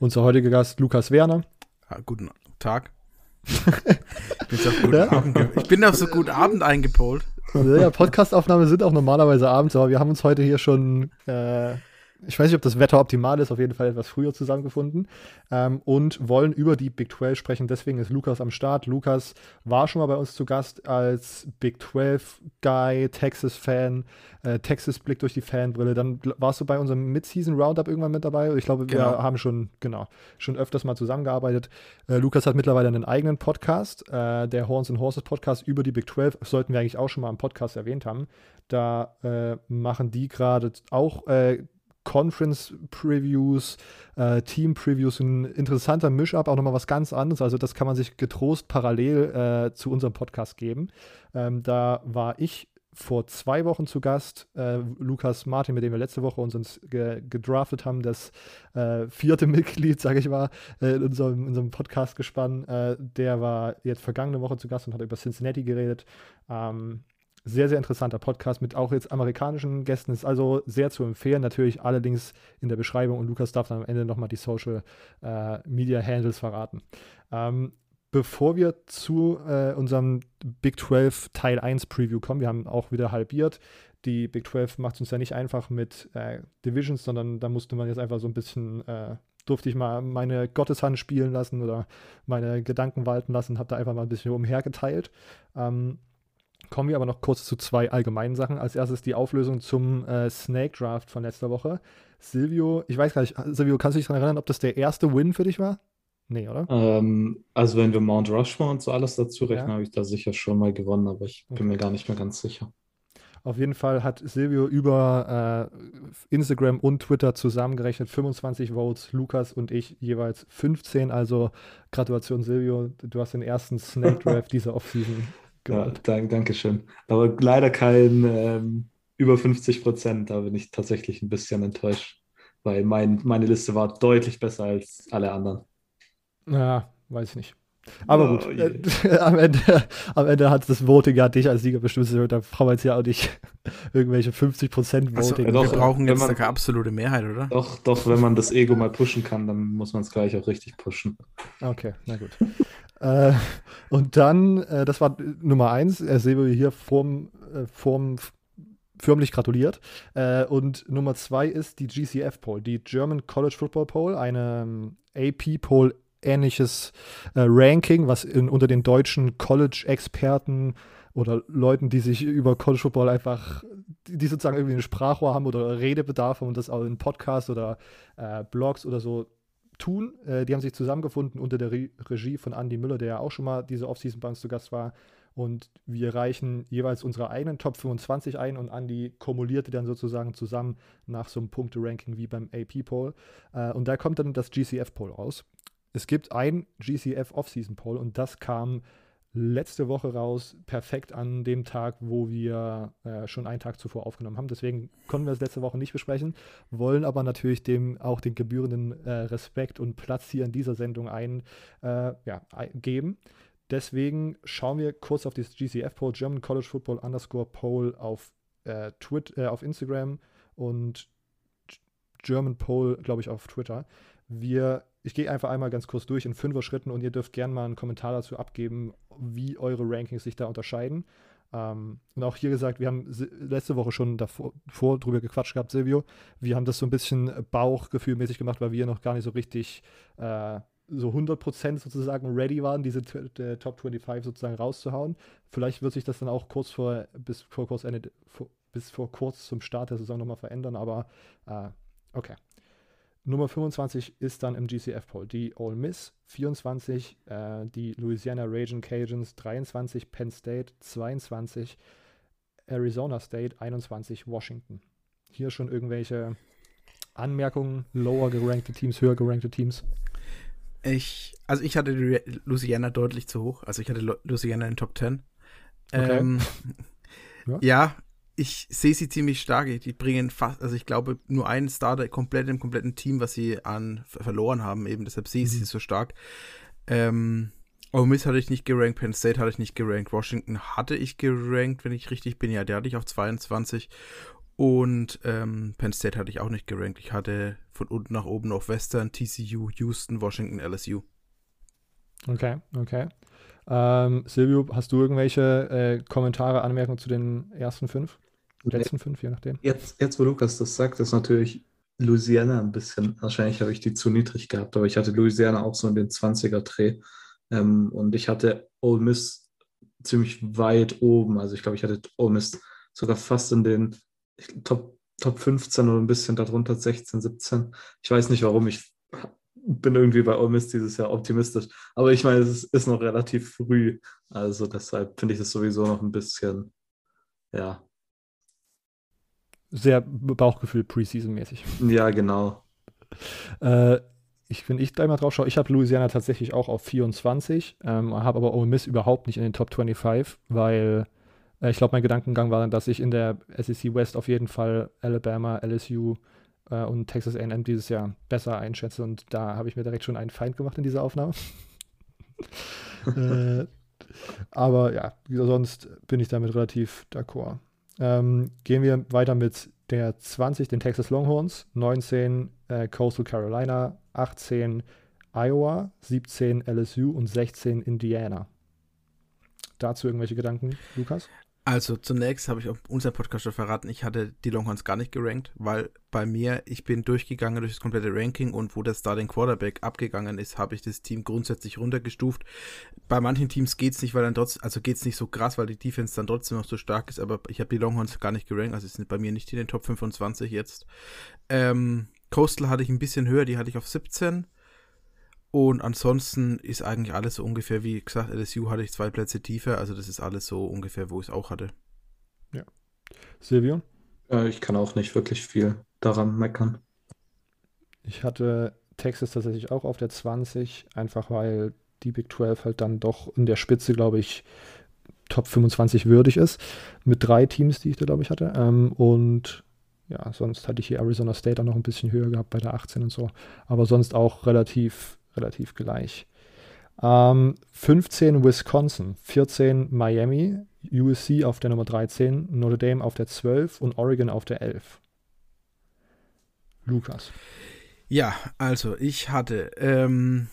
Unser heutiger Gast Lukas Werner. Ja, guten Tag. ich, bin auf ja? Abend, ich bin auf so guten Abend eingepolt. Ja, Podcastaufnahmen sind auch normalerweise abends, aber wir haben uns heute hier schon äh, ich weiß nicht, ob das Wetter optimal ist, auf jeden Fall etwas früher zusammengefunden ähm, und wollen über die Big 12 sprechen. Deswegen ist Lukas am Start. Lukas war schon mal bei uns zu Gast als Big 12 Guy, Texas-Fan, äh, Texas-Blick durch die Fanbrille. Dann warst du bei unserem Mid-Season Roundup irgendwann mit dabei. Ich glaube, genau. wir haben schon, genau, schon öfters mal zusammengearbeitet. Äh, Lukas hat mittlerweile einen eigenen Podcast, äh, der Horns and Horses Podcast über die Big 12. Das sollten wir eigentlich auch schon mal im Podcast erwähnt haben. Da äh, machen die gerade auch äh, Conference-Previews, äh, Team-Previews, ein interessanter Misch-Up, auch nochmal was ganz anderes. Also das kann man sich getrost parallel äh, zu unserem Podcast geben. Ähm, da war ich vor zwei Wochen zu Gast, äh, Lukas Martin, mit dem wir letzte Woche uns ge gedraftet haben, das äh, vierte Mitglied, sage ich mal, äh, in unserem, unserem Podcast gespannt. Äh, der war jetzt vergangene Woche zu Gast und hat über Cincinnati geredet. Ähm, sehr, sehr interessanter Podcast mit auch jetzt amerikanischen Gästen. Ist also sehr zu empfehlen. Natürlich allerdings in der Beschreibung und Lukas darf dann am Ende nochmal die Social äh, Media Handles verraten. Ähm, bevor wir zu äh, unserem Big 12 Teil 1 Preview kommen, wir haben auch wieder halbiert. Die Big 12 macht es uns ja nicht einfach mit äh, Divisions, sondern da musste man jetzt einfach so ein bisschen äh, durfte ich mal meine Gotteshand spielen lassen oder meine Gedanken walten lassen, habe da einfach mal ein bisschen umhergeteilt. Ähm, Kommen wir aber noch kurz zu zwei allgemeinen Sachen. Als erstes die Auflösung zum äh, Snake Draft von letzter Woche. Silvio, ich weiß gar nicht, Silvio, kannst du dich daran erinnern, ob das der erste Win für dich war? Nee, oder? Ähm, also wenn wir Mount Rushmore und so alles dazu rechnen, ja. habe ich da sicher schon mal gewonnen, aber ich okay. bin mir gar nicht mehr ganz sicher. Auf jeden Fall hat Silvio über äh, Instagram und Twitter zusammengerechnet 25 Votes, Lukas und ich jeweils 15. Also Gratulation Silvio, du hast den ersten Snake Draft dieser Offseason ja, dank, danke schön. Aber leider kein ähm, über 50 Prozent. Da bin ich tatsächlich ein bisschen enttäuscht, weil mein, meine Liste war deutlich besser als alle anderen. Ja, weiß ich nicht. Aber oh, gut, äh, am Ende, am Ende hat das Voting ja dich als Sieger bestimmt. Da brauchen wir jetzt ja auch nicht irgendwelche 50% Voting. Also, doch, wir brauchen jetzt man, keine absolute Mehrheit, oder? Doch, doch, wenn man das Ego mal pushen kann, dann muss man es gleich auch richtig pushen. Okay, na gut. Äh, und dann, äh, das war Nummer eins, er sehe hier vorm, äh, vorm förmlich gratuliert. Äh, und Nummer zwei ist die GCF Poll, die German College Football Poll, eine ähm, AP Poll ähnliches äh, Ranking, was in, unter den deutschen College-Experten oder Leuten, die sich über College Football einfach, die sozusagen irgendwie ein Sprachrohr haben oder Redebedarf und das auch in Podcasts oder äh, Blogs oder so tun. Äh, die haben sich zusammengefunden unter der Re Regie von Andy Müller, der ja auch schon mal diese Offseason bei uns zu Gast war. Und wir reichen jeweils unsere eigenen Top 25 ein und Andy kumulierte dann sozusagen zusammen nach so einem Punkte-Ranking wie beim AP-Poll. Äh, und da kommt dann das GCF-Poll raus. Es gibt ein GCF Offseason-Poll und das kam letzte Woche raus, perfekt an dem Tag, wo wir äh, schon einen Tag zuvor aufgenommen haben. Deswegen konnten wir es letzte Woche nicht besprechen, wollen aber natürlich dem auch den gebührenden äh, Respekt und Platz hier in dieser Sendung ein, äh, ja, geben. Deswegen schauen wir kurz auf das GCF-Poll, German College Football underscore Poll auf, äh, Twitter, äh, auf Instagram und German Poll, glaube ich, auf Twitter. Wir ich gehe einfach einmal ganz kurz durch in fünfer Schritten und ihr dürft gerne mal einen Kommentar dazu abgeben, wie eure Rankings sich da unterscheiden. Ähm, und auch hier gesagt, wir haben letzte Woche schon davor, drüber gequatscht gehabt, Silvio. Wir haben das so ein bisschen bauchgefühlmäßig gemacht, weil wir noch gar nicht so richtig äh, so 100% sozusagen ready waren, diese Top 25 sozusagen rauszuhauen. Vielleicht wird sich das dann auch kurz vor, bis vor kurz Ende, vor, bis vor kurz zum Start der Saison nochmal verändern, aber äh, okay. Nummer 25 ist dann im GCF-Poll die Ole Miss, 24 äh, die Louisiana Raging Cajuns, 23 Penn State, 22 Arizona State, 21 Washington. Hier schon irgendwelche Anmerkungen, lower gerankte Teams, höher gerankte Teams? Ich, also ich hatte Louisiana deutlich zu hoch. Also ich hatte Louisiana in Top 10. Okay. Ähm, ja. ja. Ich sehe sie ziemlich stark. Die bringen fast, also ich glaube, nur einen Starter komplett im kompletten Team, was sie an verloren haben, eben. Deshalb sehe ich mhm. sie so stark. Ähm, Ole Miss hatte ich nicht gerankt, Penn State hatte ich nicht gerankt, Washington hatte ich gerankt, wenn ich richtig bin. Ja, der hatte ich auf 22. Und ähm, Penn State hatte ich auch nicht gerankt. Ich hatte von unten nach oben auf Western, TCU, Houston, Washington, LSU. Okay, okay. Ähm, Silvio, hast du irgendwelche äh, Kommentare, Anmerkungen zu den ersten fünf? Letzten fünf, je nachdem. Jetzt, jetzt, wo Lukas das sagt, ist natürlich Louisiana ein bisschen, wahrscheinlich habe ich die zu niedrig gehabt, aber ich hatte Louisiana auch so in den 20er-Dreh. Ähm, und ich hatte Ole Miss ziemlich weit oben. Also ich glaube, ich hatte Ole Miss sogar fast in den Top, Top 15 oder ein bisschen darunter, 16, 17. Ich weiß nicht warum. Ich bin irgendwie bei Ole Miss dieses Jahr optimistisch. Aber ich meine, es ist, noch relativ früh. Also deshalb finde ich das sowieso noch ein bisschen, ja. Sehr Bauchgefühl Preseason-mäßig. Ja, genau. Äh, ich, wenn ich gleich mal drauf schaue, ich habe Louisiana tatsächlich auch auf 24, ähm, habe aber Ole Miss überhaupt nicht in den Top 25, weil äh, ich glaube, mein Gedankengang war dann, dass ich in der SEC West auf jeden Fall Alabama, LSU äh, und Texas A&M dieses Jahr besser einschätze und da habe ich mir direkt schon einen Feind gemacht in dieser Aufnahme. äh, aber ja, sonst bin ich damit relativ d'accord. Ähm, gehen wir weiter mit der 20, den Texas Longhorns, 19 äh, Coastal Carolina, 18 Iowa, 17 LSU und 16 Indiana. Dazu irgendwelche Gedanken, Lukas? Also zunächst habe ich auf unserem Podcast schon verraten, ich hatte die Longhorns gar nicht gerankt, weil bei mir, ich bin durchgegangen durch das komplette Ranking und wo der Starting Quarterback abgegangen ist, habe ich das Team grundsätzlich runtergestuft. Bei manchen Teams geht es nicht, weil dann trotzdem, also geht es nicht so krass, weil die Defense dann trotzdem noch so stark ist, aber ich habe die Longhorns gar nicht gerankt, also sind bei mir nicht in den Top 25 jetzt. Ähm, Coastal hatte ich ein bisschen höher, die hatte ich auf 17. Und ansonsten ist eigentlich alles so ungefähr, wie gesagt, LSU hatte ich zwei Plätze tiefer, also das ist alles so ungefähr, wo ich es auch hatte. Ja. Silvio? Ja, ich kann auch nicht wirklich viel daran meckern. Ich hatte Texas tatsächlich auch auf der 20, einfach weil die Big 12 halt dann doch in der Spitze, glaube ich, Top 25 würdig ist. Mit drei Teams, die ich da, glaube ich, hatte. Ähm, und ja, sonst hatte ich hier Arizona State auch noch ein bisschen höher gehabt bei der 18 und so. Aber sonst auch relativ, relativ gleich. Ähm, 15 Wisconsin, 14 Miami, USC auf der Nummer 13, Notre Dame auf der 12 und Oregon auf der 11. Lukas. Ja, also ich hatte ähm,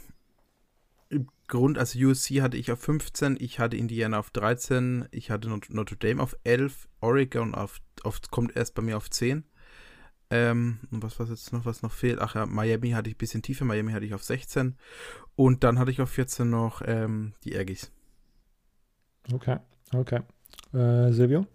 im Grund, also USC hatte ich auf 15, ich hatte Indiana auf 13, ich hatte Notre Dame auf 11, Oregon auf, auf kommt erst bei mir auf 10. Ähm, und was war jetzt noch, was noch fehlt? Ach ja, Miami hatte ich ein bisschen tiefer, Miami hatte ich auf 16. Und dann hatte ich auf 14 noch ähm, die Aggies. Okay, okay. Äh, Silvio?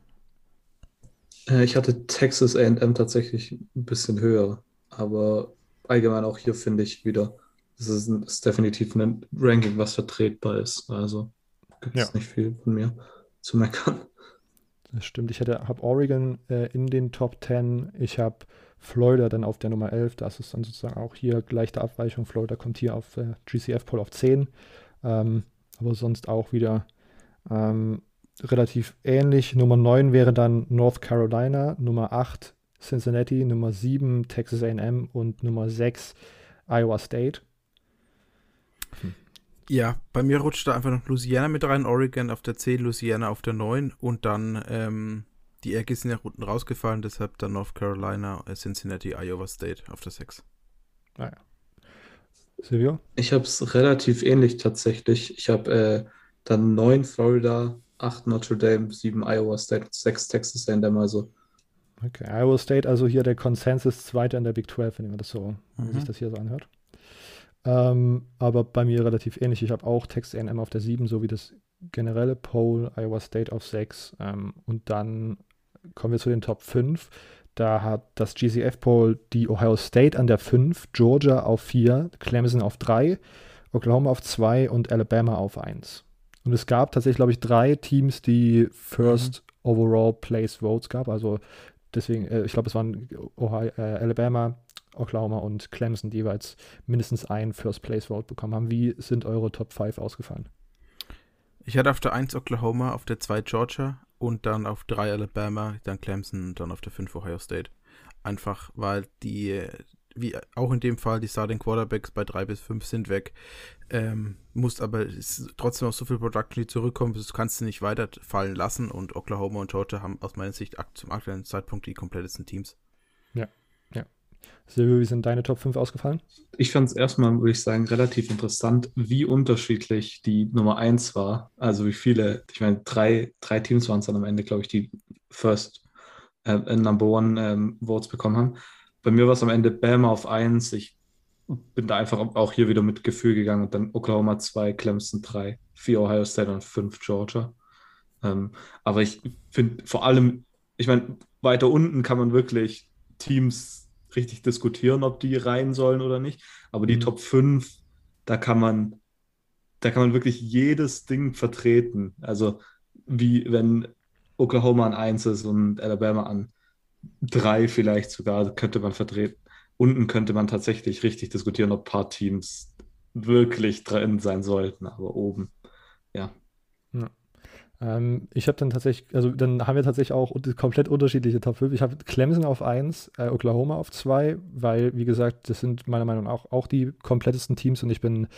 Äh, ich hatte Texas AM tatsächlich ein bisschen höher, aber allgemein auch hier finde ich wieder, das ist, ist, definitiv ein Ranking, was vertretbar ist. Also gibt es ja. nicht viel von mir zu meckern. Das stimmt. Ich habe Oregon äh, in den Top 10. Ich habe Florida dann auf der Nummer 11. Das ist dann sozusagen auch hier leichte Abweichung. Florida kommt hier auf äh, GCF-Poll auf 10. Ähm, aber sonst auch wieder ähm, relativ ähnlich. Nummer 9 wäre dann North Carolina, Nummer 8 Cincinnati, Nummer 7 Texas AM und Nummer 6 Iowa State. Hm. Ja, bei mir rutscht da einfach noch Louisiana mit rein, Oregon auf der 10, Louisiana auf der 9 und dann ähm, die Ecke sind ja unten rausgefallen, deshalb dann North Carolina, äh, Cincinnati, Iowa State auf der 6. Ah ja. Silvio? Ich habe es relativ ähnlich tatsächlich. Ich habe äh, dann 9 Florida, 8 Notre Dame, 7 Iowa State, 6 Texas A&M, also. Okay, Iowa State, also hier der Konsensus Zweiter in der Big 12, wenn man das so, mhm. wenn sich das hier so anhört. Ähm, aber bei mir relativ ähnlich. Ich habe auch Texas A&M auf der 7, so wie das generelle Poll, Iowa State auf 6 ähm, und dann kommen wir zu den Top 5. Da hat das GCF-Poll die Ohio State an der 5, Georgia auf 4, Clemson auf 3, Oklahoma auf 2 und Alabama auf 1. Und es gab tatsächlich, glaube ich, drei Teams, die First mhm. Overall Place Votes gab. Also deswegen, äh, ich glaube, es waren Ohio, äh, Alabama, Oklahoma und Clemson, die jeweils mindestens ein First Place Vote bekommen haben. Wie sind eure Top 5 ausgefallen? Ich hatte auf der 1 Oklahoma, auf der 2 Georgia und dann auf 3 Alabama, dann Clemson und dann auf der 5 Ohio State. Einfach weil die, wie auch in dem Fall, die Starting Quarterbacks bei 3 bis 5 sind weg. Ähm, musst aber trotzdem auch so viel Production, die zurückkommen, das kannst du nicht weiterfallen lassen und Oklahoma und Georgia haben aus meiner Sicht zum aktuellen Zeitpunkt die komplettesten Teams. Ja, ja. Silvio, wie sind deine Top 5 ausgefallen? Ich fand es erstmal, würde ich sagen, relativ interessant, wie unterschiedlich die Nummer 1 war. Also wie viele, ich meine, drei, drei Teams waren es dann am Ende, glaube ich, die First äh, Number One ähm, Votes bekommen haben. Bei mir war es am Ende Bama auf 1. Ich bin da einfach auch hier wieder mit Gefühl gegangen und dann Oklahoma 2, Clemson 3, 4 Ohio State und 5 Georgia. Ähm, aber ich finde vor allem, ich meine, weiter unten kann man wirklich Teams richtig diskutieren, ob die rein sollen oder nicht. Aber die mhm. Top 5, da kann man, da kann man wirklich jedes Ding vertreten. Also wie wenn Oklahoma an 1 ist und Alabama an 3 vielleicht sogar, könnte man vertreten. Unten könnte man tatsächlich richtig diskutieren, ob ein paar Teams wirklich drin sein sollten, aber oben, ja. ja. Ähm, ich habe dann tatsächlich, also dann haben wir tatsächlich auch komplett unterschiedliche Top 5. Ich habe Clemson auf 1, äh, Oklahoma auf 2, weil, wie gesagt, das sind meiner Meinung nach auch, auch die komplettesten Teams und ich bin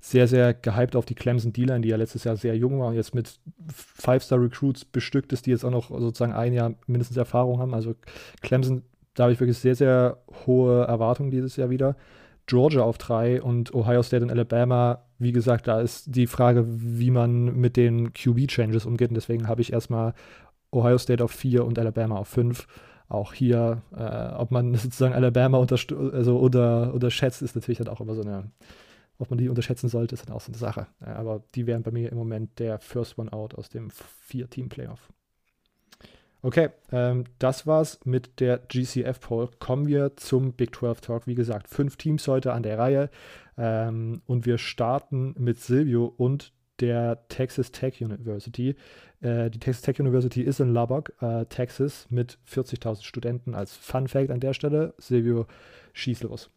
sehr, sehr gehypt auf die Clemson D-Line, die ja letztes Jahr sehr jung war und jetzt mit Five-Star-Recruits bestückt ist, die jetzt auch noch sozusagen ein Jahr mindestens Erfahrung haben. Also Clemson, da habe ich wirklich sehr, sehr hohe Erwartungen dieses Jahr wieder. Georgia auf 3 und Ohio State und Alabama wie gesagt, da ist die Frage, wie man mit den QB-Changes umgeht. Und deswegen habe ich erstmal Ohio State auf 4 und Alabama auf 5. Auch hier, äh, ob man sozusagen Alabama also unter unterschätzt, ist natürlich dann auch immer so eine, ob man die unterschätzen sollte, ist dann auch so eine Sache. aber die wären bei mir im Moment der First One Out aus dem Vier-Team-Playoff. Okay, ähm, das war's mit der GCF Poll. Kommen wir zum Big 12 Talk. Wie gesagt, fünf Teams heute an der Reihe. Ähm, und wir starten mit Silvio und der Texas Tech University. Äh, die Texas Tech University ist in Lubbock, äh, Texas, mit 40.000 Studenten. Als Fun Fact an der Stelle, Silvio, schieß los.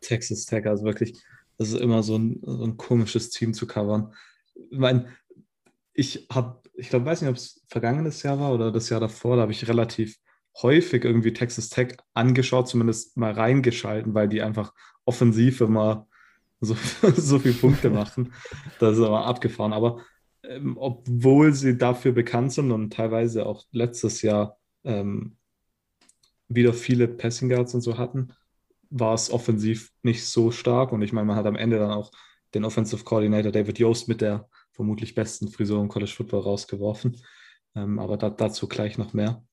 Texas Tech, also wirklich, das ist immer so ein, so ein komisches Team zu covern. Ich meine, ich habe ich glaube, weiß nicht, ob es vergangenes Jahr war oder das Jahr davor, da habe ich relativ häufig irgendwie Texas Tech angeschaut, zumindest mal reingeschalten, weil die einfach offensiv immer so, so viele Punkte machen. Das ist aber abgefahren. Aber ähm, obwohl sie dafür bekannt sind und teilweise auch letztes Jahr ähm, wieder viele Passing Guards und so hatten, war es offensiv nicht so stark. Und ich meine, man hat am Ende dann auch den Offensive Coordinator David Yost mit der vermutlich besten Frisur im College Football rausgeworfen. Ähm, aber da, dazu gleich noch mehr.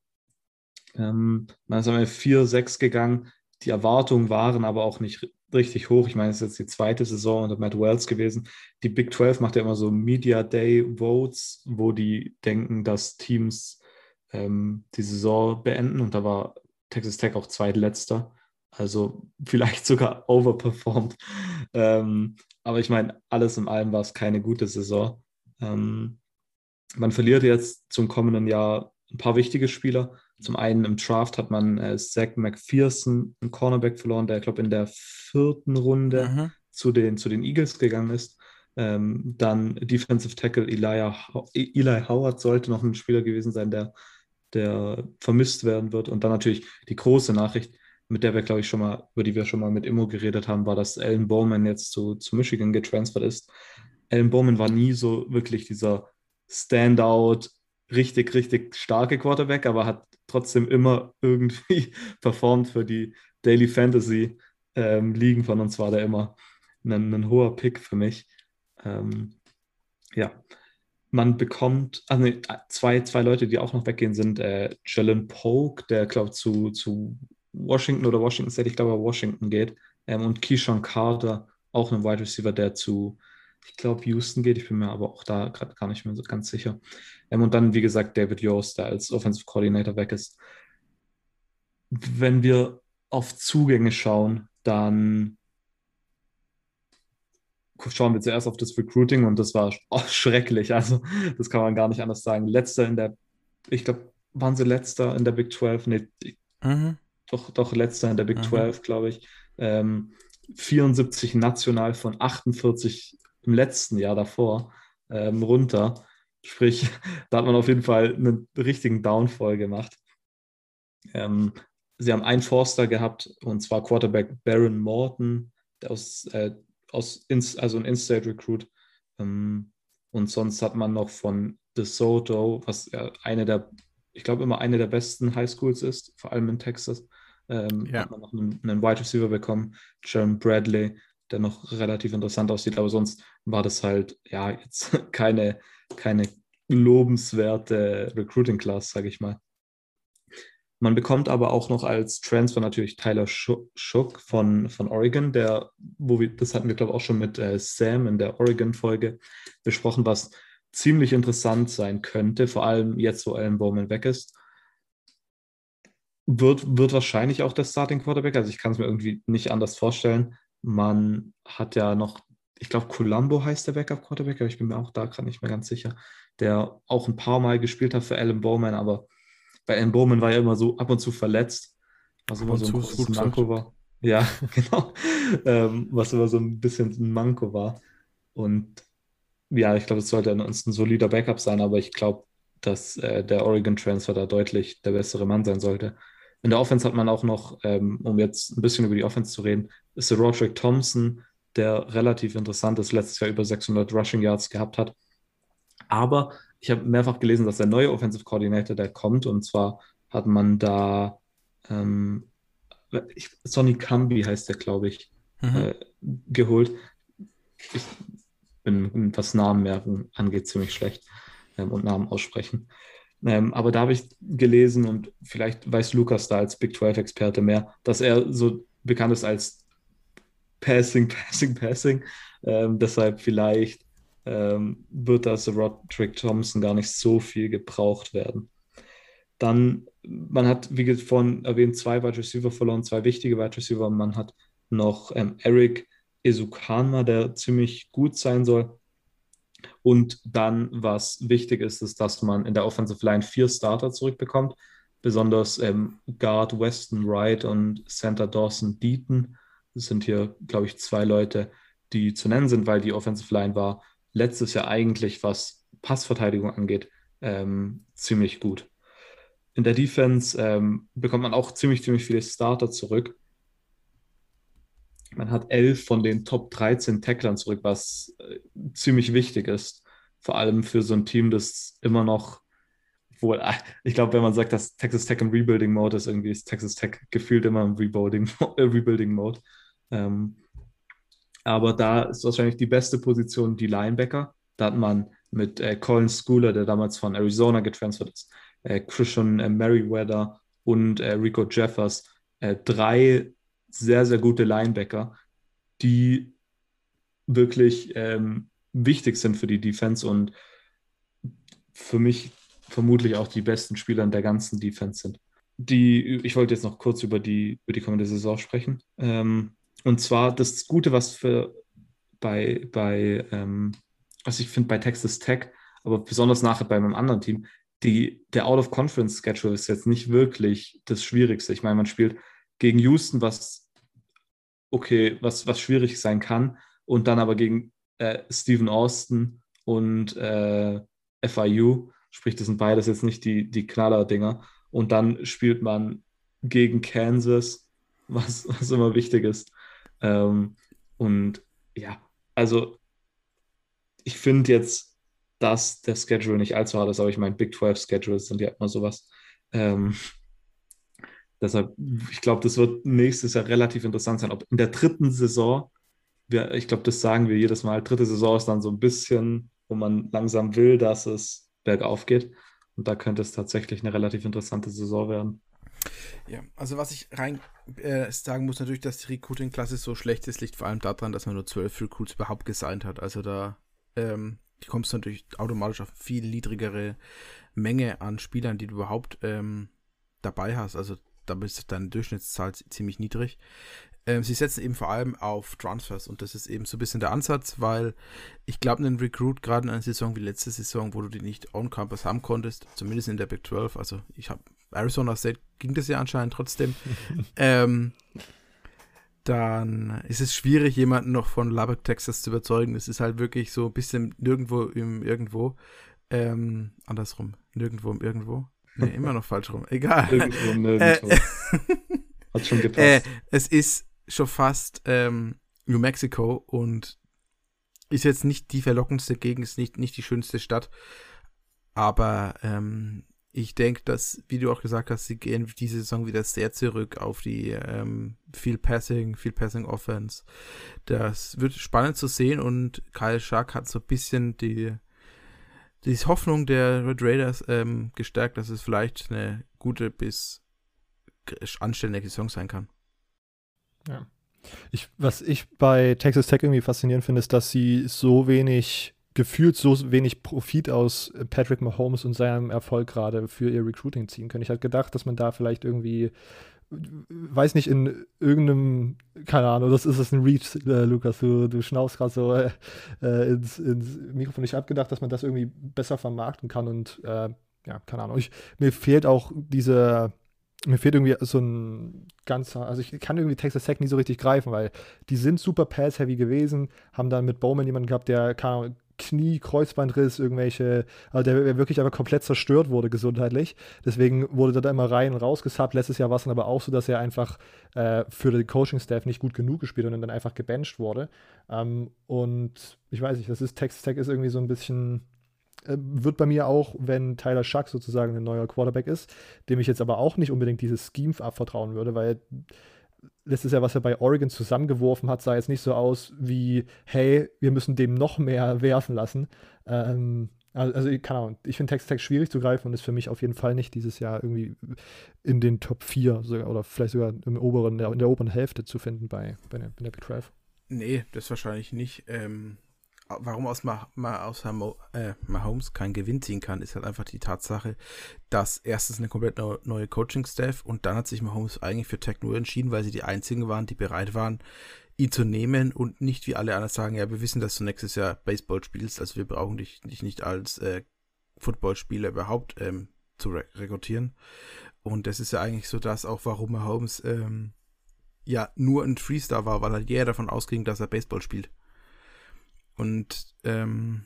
Ähm, man ist einmal 4-6 gegangen. Die Erwartungen waren aber auch nicht richtig hoch. Ich meine, es ist jetzt die zweite Saison unter Matt Wells gewesen. Die Big 12 macht ja immer so Media Day Votes, wo die denken, dass Teams ähm, die Saison beenden. Und da war Texas Tech auch zweitletzter. Also vielleicht sogar overperformed. Ähm, aber ich meine, alles in allem war es keine gute Saison. Ähm, man verliert jetzt zum kommenden Jahr ein paar wichtige Spieler. Zum einen im Draft hat man äh, Zach McPherson, einen Cornerback verloren, der, glaube in der vierten Runde mhm. zu, den, zu den Eagles gegangen ist. Ähm, dann Defensive Tackle Eli, Eli Howard sollte noch ein Spieler gewesen sein, der, der vermisst werden wird. Und dann natürlich die große Nachricht, mit der wir, glaube ich, schon mal, über die wir schon mal mit Immo geredet haben, war, dass Alan Bowman jetzt zu, zu Michigan getransfert ist. Alan Bowman war nie so wirklich dieser Standout, richtig, richtig starke Quarterback, aber hat trotzdem immer irgendwie performt für die Daily Fantasy ähm, Ligen von uns, war der immer ein, ein hoher Pick für mich. Ähm, ja, man bekommt, also nee, zwei, zwei Leute, die auch noch weggehen, sind äh, Jalen Polk, der, glaube zu, zu Washington oder Washington State, ich glaube, Washington geht. Ähm, und Keyshawn Carter, auch ein Wide Receiver, der zu, ich glaube, Houston geht. Ich bin mir aber auch da gerade gar nicht mehr so ganz sicher. Ähm, und dann, wie gesagt, David Yost, der als Offensive Coordinator weg ist. Wenn wir auf Zugänge schauen, dann schauen wir zuerst auf das Recruiting und das war oh, schrecklich. Also, das kann man gar nicht anders sagen. Letzter in der, ich glaube, waren sie letzter in der Big 12? Nee, mhm doch, doch letzter in der Big mhm. 12, glaube ich. ähm, 74 national von 48 im letzten Jahr davor ähm, runter. Sprich, da hat man auf jeden Fall einen richtigen Downfall gemacht. Ähm, sie haben einen Forster gehabt, und zwar Quarterback Baron Morton, der aus, äh, aus also ein In-State Recruit. Ähm, und sonst hat man noch von DeSoto, was ja eine der, ich glaube immer eine der besten Highschools ist, vor allem in Texas, ähm, ja. hat man noch einen, einen Wide Receiver bekommen, Jerome Bradley, der noch relativ interessant aussieht, aber sonst war das halt, ja, jetzt keine, keine lobenswerte Recruiting-Class, sage ich mal. Man bekommt aber auch noch als Transfer natürlich Tyler Shook von, von Oregon, der, wo wir, das hatten wir, glaube ich, auch schon mit äh, Sam in der Oregon-Folge besprochen, was ziemlich interessant sein könnte, vor allem jetzt, wo Alan Bowman weg ist. Wird, wird wahrscheinlich auch der Starting Quarterback, also ich kann es mir irgendwie nicht anders vorstellen. Man hat ja noch, ich glaube, Columbo heißt der Backup Quarterback, aber ich bin mir auch da gerade nicht mehr ganz sicher, der auch ein paar Mal gespielt hat für Alan Bowman, aber bei Alan Bowman war er immer so ab und zu verletzt, was immer so ein großes Manko war. Ja, genau. ähm, was immer so ein bisschen ein Manko war. Und ja, ich glaube, es sollte ein, ein solider Backup sein, aber ich glaube, dass äh, der Oregon Transfer da deutlich der bessere Mann sein sollte. In der Offense hat man auch noch, ähm, um jetzt ein bisschen über die Offense zu reden, ist der Roderick Thompson, der relativ interessant ist, letztes Jahr über 600 Rushing Yards gehabt hat. Aber ich habe mehrfach gelesen, dass der neue Offensive Coordinator, der kommt, und zwar hat man da ähm, ich, Sonny Cambi heißt der, glaube ich, mhm. äh, geholt. Ich bin, was Namen merken angeht, ziemlich schlecht und Namen aussprechen. Ähm, aber da habe ich gelesen und vielleicht weiß Lukas da als Big 12-Experte mehr, dass er so bekannt ist als Passing, Passing, Passing. Ähm, deshalb vielleicht ähm, wird das Roderick Thompson gar nicht so viel gebraucht werden. Dann, man hat, wie vorhin erwähnt, zwei Wide Receiver verloren, zwei wichtige Wide Receiver. Man hat noch ähm, Eric Esukanma, der ziemlich gut sein soll. Und dann, was wichtig ist, ist, dass man in der Offensive Line vier Starter zurückbekommt. Besonders ähm, Guard Weston Wright und Center Dawson Deaton. Das sind hier, glaube ich, zwei Leute, die zu nennen sind, weil die Offensive Line war letztes Jahr eigentlich, was Passverteidigung angeht, ähm, ziemlich gut. In der Defense ähm, bekommt man auch ziemlich, ziemlich viele Starter zurück. Man hat elf von den Top 13 Tacklern zurück, was äh, ziemlich wichtig ist. Vor allem für so ein Team, das immer noch, wohl, ich glaube, wenn man sagt, dass Texas Tech im Rebuilding Mode ist, irgendwie ist Texas Tech gefühlt immer im Rebuilding, äh, Rebuilding Mode. Ähm, aber da ist wahrscheinlich die beste Position die Linebacker. Da hat man mit äh, Colin Schooler, der damals von Arizona getransfert ist, äh, Christian Merriweather und Rico Jeffers, drei sehr, sehr gute Linebacker, die wirklich ähm, wichtig sind für die Defense und für mich vermutlich auch die besten Spieler in der ganzen Defense sind. Die, ich wollte jetzt noch kurz über die, über die kommende Saison sprechen. Ähm, und zwar das Gute, was für bei, bei ähm, was ich finde bei Texas Tech, aber besonders nachher bei meinem anderen Team, die, der Out-of-Conference-Schedule ist jetzt nicht wirklich das Schwierigste. Ich meine, man spielt gegen Houston, was okay, was, was schwierig sein kann, und dann aber gegen äh, Stephen Austin und äh, FIU, sprich, das sind beides jetzt nicht die, die Knaller-Dinger. Und dann spielt man gegen Kansas, was, was immer wichtig ist. Ähm, und ja, also ich finde jetzt, dass der Schedule nicht allzu hart ist, aber ich meine, Big 12 Schedules sind ja immer sowas. Ähm, deshalb, ich glaube, das wird nächstes Jahr relativ interessant sein. Ob in der dritten Saison, wir, ich glaube, das sagen wir jedes Mal, dritte Saison ist dann so ein bisschen, wo man langsam will, dass es bergauf geht. Und da könnte es tatsächlich eine relativ interessante Saison werden. Ja, also was ich rein äh, sagen muss, natürlich, dass die Recruiting-Klasse so schlecht ist, liegt vor allem daran, dass man nur zwölf Recruits überhaupt gesigned hat. Also da ähm, kommst du natürlich automatisch auf viel niedrigere Menge an Spielern, die du überhaupt ähm, dabei hast. Also da ist deine Durchschnittszahl ziemlich niedrig. Ähm, sie setzen eben vor allem auf Transfers und das ist eben so ein bisschen der Ansatz, weil ich glaube, einen Recruit gerade in einer Saison wie letzte Saison, wo du die nicht on-campus haben konntest, zumindest in der Big 12, also ich habe Arizona State ging das ja anscheinend trotzdem. ähm, dann ist es schwierig, jemanden noch von Lubbock, Texas zu überzeugen. Es ist halt wirklich so ein bisschen nirgendwo im Irgendwo. Ähm, andersrum. Nirgendwo im Irgendwo. Nee, immer noch falsch rum. Egal. Irgendwo nirgendwo. Äh, Hat schon gepasst. Äh, es ist schon fast ähm, New Mexico und ist jetzt nicht die verlockendste Gegend, ist nicht, nicht die schönste Stadt. Aber ähm, ich denke, dass, wie du auch gesagt hast, sie gehen diese Saison wieder sehr zurück auf die ähm, viel Passing, viel Passing Offense. Das wird spannend zu sehen und Kyle Shark hat so ein bisschen die, die Hoffnung der Red Raiders ähm, gestärkt, dass es vielleicht eine gute bis anständige Saison sein kann. Ja. Ich, was ich bei Texas Tech irgendwie faszinierend finde, ist, dass sie so wenig gefühlt so wenig Profit aus Patrick Mahomes und seinem Erfolg gerade für ihr Recruiting ziehen können. Ich hatte gedacht, dass man da vielleicht irgendwie, weiß nicht, in irgendeinem, keine Ahnung, das ist ein Reach, äh, Lukas, du, du schnaufst gerade so äh, äh, ins, ins, Mikrofon. Ich habe gedacht, dass man das irgendwie besser vermarkten kann und äh, ja, keine Ahnung. Ich, mir fehlt auch diese mir fehlt irgendwie so ein ganzer, also ich kann irgendwie Texas Tech nie so richtig greifen, weil die sind super pass-heavy gewesen, haben dann mit Bowman jemanden gehabt, der keine Knie, Kreuzbandriss, irgendwelche, also der wirklich aber komplett zerstört wurde gesundheitlich. Deswegen wurde da immer rein und raus gesubbt. Letztes Jahr war es dann aber auch so, dass er einfach äh, für den Coaching-Staff nicht gut genug gespielt und dann einfach gebencht wurde. Ähm, und ich weiß nicht, das ist, Texas Tech ist irgendwie so ein bisschen, äh, wird bei mir auch, wenn Tyler Schuck sozusagen ein neuer Quarterback ist, dem ich jetzt aber auch nicht unbedingt dieses Scheme abvertrauen würde, weil letztes Jahr, was er bei Oregon zusammengeworfen hat, sah jetzt nicht so aus wie, hey, wir müssen dem noch mehr werfen lassen. Ähm, also, keine Ahnung, ich finde Text Text schwierig zu greifen und ist für mich auf jeden Fall nicht dieses Jahr irgendwie in den Top 4 sogar, oder vielleicht sogar im oberen, in der oberen Hälfte zu finden bei, bei der, bei der Big 12. Nee, das wahrscheinlich nicht. Ähm, warum aus, Ma, Ma, aus äh, Mahomes kein Gewinn ziehen kann, ist halt einfach die Tatsache, dass erstens eine komplett neue Coaching-Staff und dann hat sich Mahomes eigentlich für Tech nur entschieden, weil sie die einzigen waren, die bereit waren, ihn zu nehmen und nicht wie alle anderen sagen, ja, wir wissen, dass du nächstes Jahr Baseball spielst, also wir brauchen dich, dich nicht als äh, Footballspieler überhaupt ähm, zu re rekrutieren. Und das ist ja eigentlich so das auch, warum Mahomes ähm, ja nur ein Freestar war, weil halt jeder davon ausging, dass er Baseball spielt. Und ähm,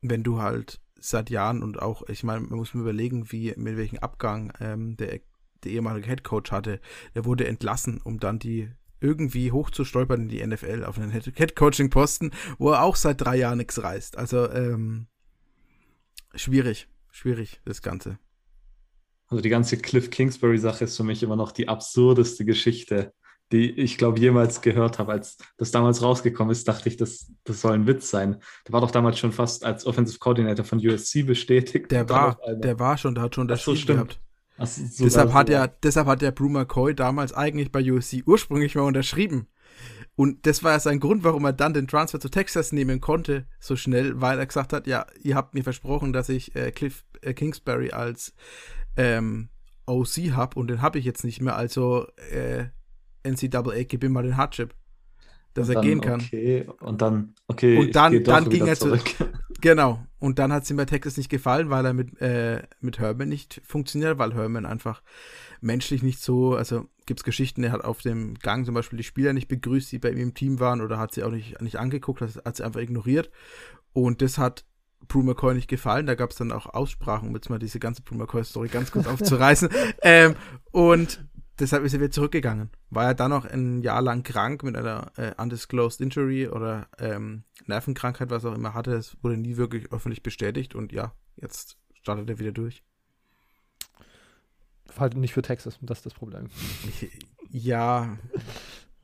wenn du halt seit Jahren und auch, ich meine, man muss mir überlegen, wie, mit welchem Abgang ähm, der, der ehemalige Head Coach hatte. Der wurde entlassen, um dann die irgendwie hochzustolpern in die NFL auf einen Head Coaching Posten, wo er auch seit drei Jahren nichts reißt. Also ähm, schwierig, schwierig das Ganze. Also die ganze Cliff Kingsbury Sache ist für mich immer noch die absurdeste Geschichte die ich glaube jemals gehört habe. Als das damals rausgekommen ist, dachte ich, das, das soll ein Witz sein. Der war doch damals schon fast als Offensive Coordinator von USC bestätigt. Der war, der war schon, der hat schon das so, gehabt. So, deshalb, hat er, deshalb hat der Brew McCoy damals eigentlich bei USC ursprünglich mal unterschrieben. Und das war ja sein Grund, warum er dann den Transfer zu Texas nehmen konnte, so schnell, weil er gesagt hat, ja, ihr habt mir versprochen, dass ich äh, Cliff äh, Kingsbury als ähm, OC habe und den habe ich jetzt nicht mehr, also äh, NCAA, gib ihm mal den Hardchip, dass er gehen kann. Okay, und dann, okay, und dann, dann ging er zurück. Zu, genau, und dann hat es ihm bei Texas nicht gefallen, weil er mit, äh, mit Herman nicht funktioniert, weil Herman einfach menschlich nicht so, also gibt es Geschichten, er hat auf dem Gang zum Beispiel die Spieler nicht begrüßt, die bei ihm im Team waren oder hat sie auch nicht, nicht angeguckt, hat sie einfach ignoriert. Und das hat Brew McCoy nicht gefallen. Da gab es dann auch Aussprachen, um jetzt mal diese ganze Brew McCoy-Story ganz kurz aufzureißen. ähm, und deshalb ist er wieder zurückgegangen. War er dann noch ein Jahr lang krank mit einer äh, undisclosed injury oder ähm, Nervenkrankheit, was auch immer hatte. Es wurde nie wirklich öffentlich bestätigt und ja, jetzt startet er wieder durch. Halt nicht für Texas, das ist das Problem. ja.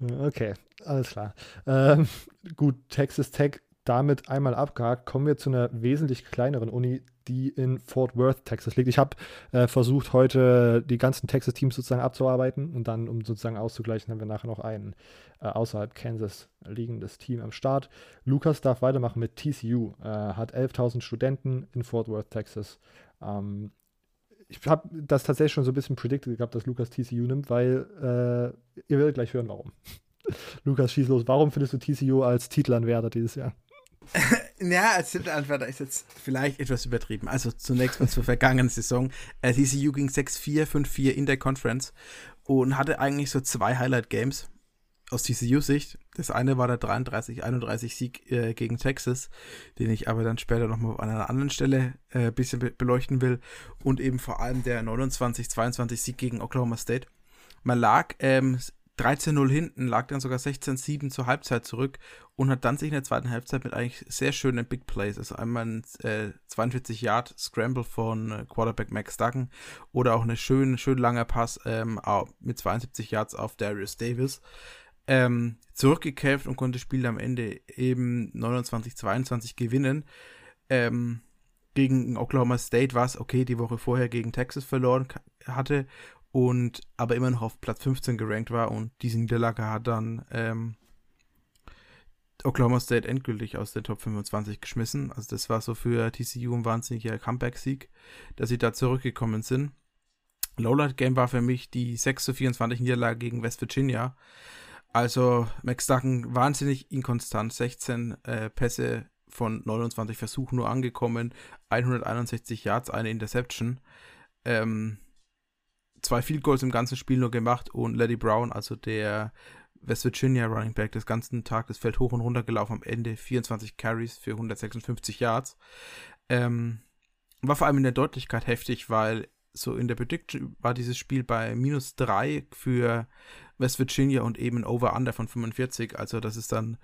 Okay, alles klar. Ähm, gut, Texas Tech damit einmal abgehakt, kommen wir zu einer wesentlich kleineren Uni, die in Fort Worth, Texas liegt. Ich habe äh, versucht, heute die ganzen Texas-Teams sozusagen abzuarbeiten und dann, um sozusagen auszugleichen, haben wir nachher noch ein äh, außerhalb Kansas liegendes Team am Start. Lukas darf weitermachen mit TCU, äh, hat 11.000 Studenten in Fort Worth, Texas. Ähm, ich habe das tatsächlich schon so ein bisschen predicted gehabt, dass Lukas TCU nimmt, weil äh, ihr werdet gleich hören, warum. Lukas, schieß los. Warum findest du TCU als Titelanwärter dieses Jahr? ja, als Titelanwärter ist jetzt vielleicht etwas übertrieben. Also zunächst mal zur vergangenen Saison. Äh, TCU ging 6-4, 5-4 in der Conference und hatte eigentlich so zwei Highlight-Games. aus TCU-Sicht. Das eine war der 33-31 Sieg äh, gegen Texas, den ich aber dann später nochmal an einer anderen Stelle ein äh, bisschen be beleuchten will. Und eben vor allem der 29-22 Sieg gegen Oklahoma State. Man lag ähm, 13-0 hinten, lag dann sogar 16-7 zur Halbzeit zurück und hat dann sich in der zweiten Halbzeit mit eigentlich sehr schönen Big Plays, also einmal ein äh, 42 Yard Scramble von äh, Quarterback Max Duggan oder auch eine schön, schön langer Pass ähm, mit 72 Yards auf Darius Davis. Ähm, zurückgekämpft und konnte das Spiel am Ende eben 29-22 gewinnen. Ähm, gegen Oklahoma State war es okay, die Woche vorher gegen Texas verloren hatte und aber immer noch auf Platz 15 gerankt war und diese Niederlage hat dann ähm, Oklahoma State endgültig aus den Top 25 geschmissen. Also das war so für TCU ein wahnsinniger Comeback-Sieg, dass sie da zurückgekommen sind. Lowlight Game war für mich die 6 zu 24 Niederlage gegen West Virginia. Also Max Duggan wahnsinnig inkonstant, 16 äh, Pässe von 29 Versuchen nur angekommen, 161 Yards, eine Interception. Ähm, zwei Field Goals im ganzen Spiel nur gemacht und Lady Brown, also der West Virginia Running Back, des ganzen Tag das Feld hoch und runter gelaufen, am Ende 24 Carries für 156 Yards. Ähm, war vor allem in der Deutlichkeit heftig, weil so in der Prediction war dieses Spiel bei minus 3 für West Virginia und eben Over-Under von 45, also dass es dann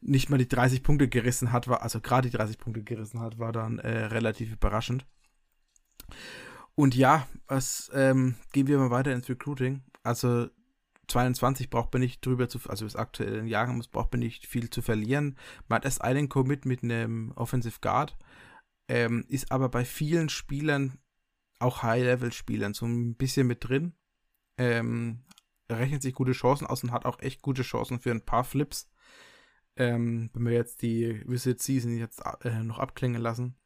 nicht mal die 30 Punkte gerissen hat, war, also gerade die 30 Punkte gerissen hat, war dann äh, relativ überraschend. Und ja, was ähm, gehen wir mal weiter ins Recruiting. Also 22 braucht man nicht drüber zu, also bis aktuellen Jahren braucht man nicht viel zu verlieren. Man hat erst einen Commit mit einem Offensive Guard, ähm, ist aber bei vielen Spielern, auch High-Level-Spielern, so ein bisschen mit drin. Ähm, rechnet sich gute Chancen aus und hat auch echt gute Chancen für ein paar Flips. Ähm, wenn wir jetzt die Visit Season jetzt äh, noch abklingen lassen,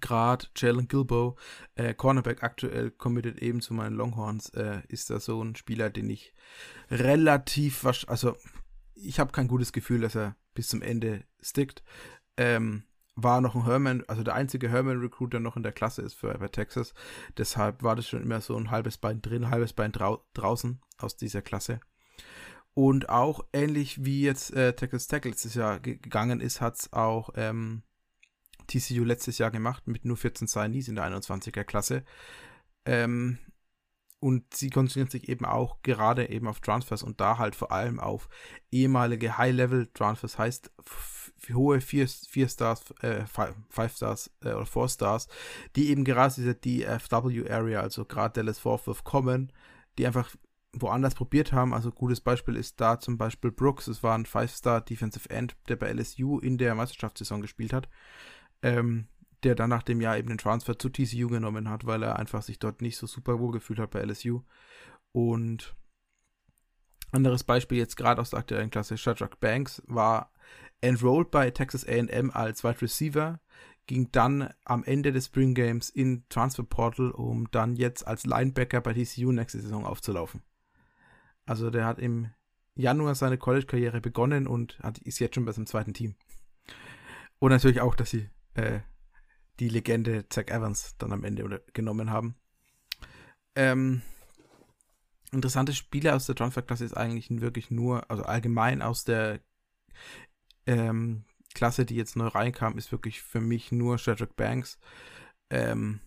gerade Jalen Gilbo, äh, Cornerback aktuell committed eben zu meinen Longhorns, äh, ist da so ein Spieler, den ich relativ, also ich habe kein gutes Gefühl, dass er bis zum Ende stickt. Ähm, war noch ein Herman, also der einzige Herman-Recruit, der noch in der Klasse ist für bei Texas. Deshalb war das schon immer so ein halbes Bein drin, halbes Bein drau draußen aus dieser Klasse. Und auch ähnlich wie jetzt äh, Texas Tech letztes Jahr gegangen ist, hat es auch ähm, TCU letztes Jahr gemacht mit nur 14 Signees in der 21er Klasse. Ähm, und sie konzentrieren sich eben auch gerade eben auf Transfers und da halt vor allem auf ehemalige High-Level-Transfers, heißt hohe 4 Stars, äh, 5 Stars äh, oder 4 Stars, die eben gerade diese DFW-Area, also gerade Dallas Fort Worth kommen, die einfach woanders probiert haben. Also gutes Beispiel ist da zum Beispiel Brooks, es war ein 5-Star Defensive End, der bei LSU in der Meisterschaftssaison gespielt hat ähm, der dann nach dem Jahr eben den Transfer zu TCU genommen hat, weil er einfach sich dort nicht so super wohl gefühlt hat bei LSU. Und anderes Beispiel jetzt gerade aus der aktuellen Klasse, Shadrach Banks war enrolled bei Texas A&M als Wide Receiver, ging dann am Ende des Spring Games in Transfer Portal, um dann jetzt als Linebacker bei TCU nächste Saison aufzulaufen. Also der hat im Januar seine College-Karriere begonnen und hat, ist jetzt schon bei seinem zweiten Team. Und natürlich auch, dass sie äh, die Legende Zach Evans dann am Ende genommen haben. Ähm, interessante Spiele aus der Transferklasse ist eigentlich wirklich nur, also allgemein aus der ähm, Klasse, die jetzt neu reinkam, ist wirklich für mich nur Shedrick Banks, ähm,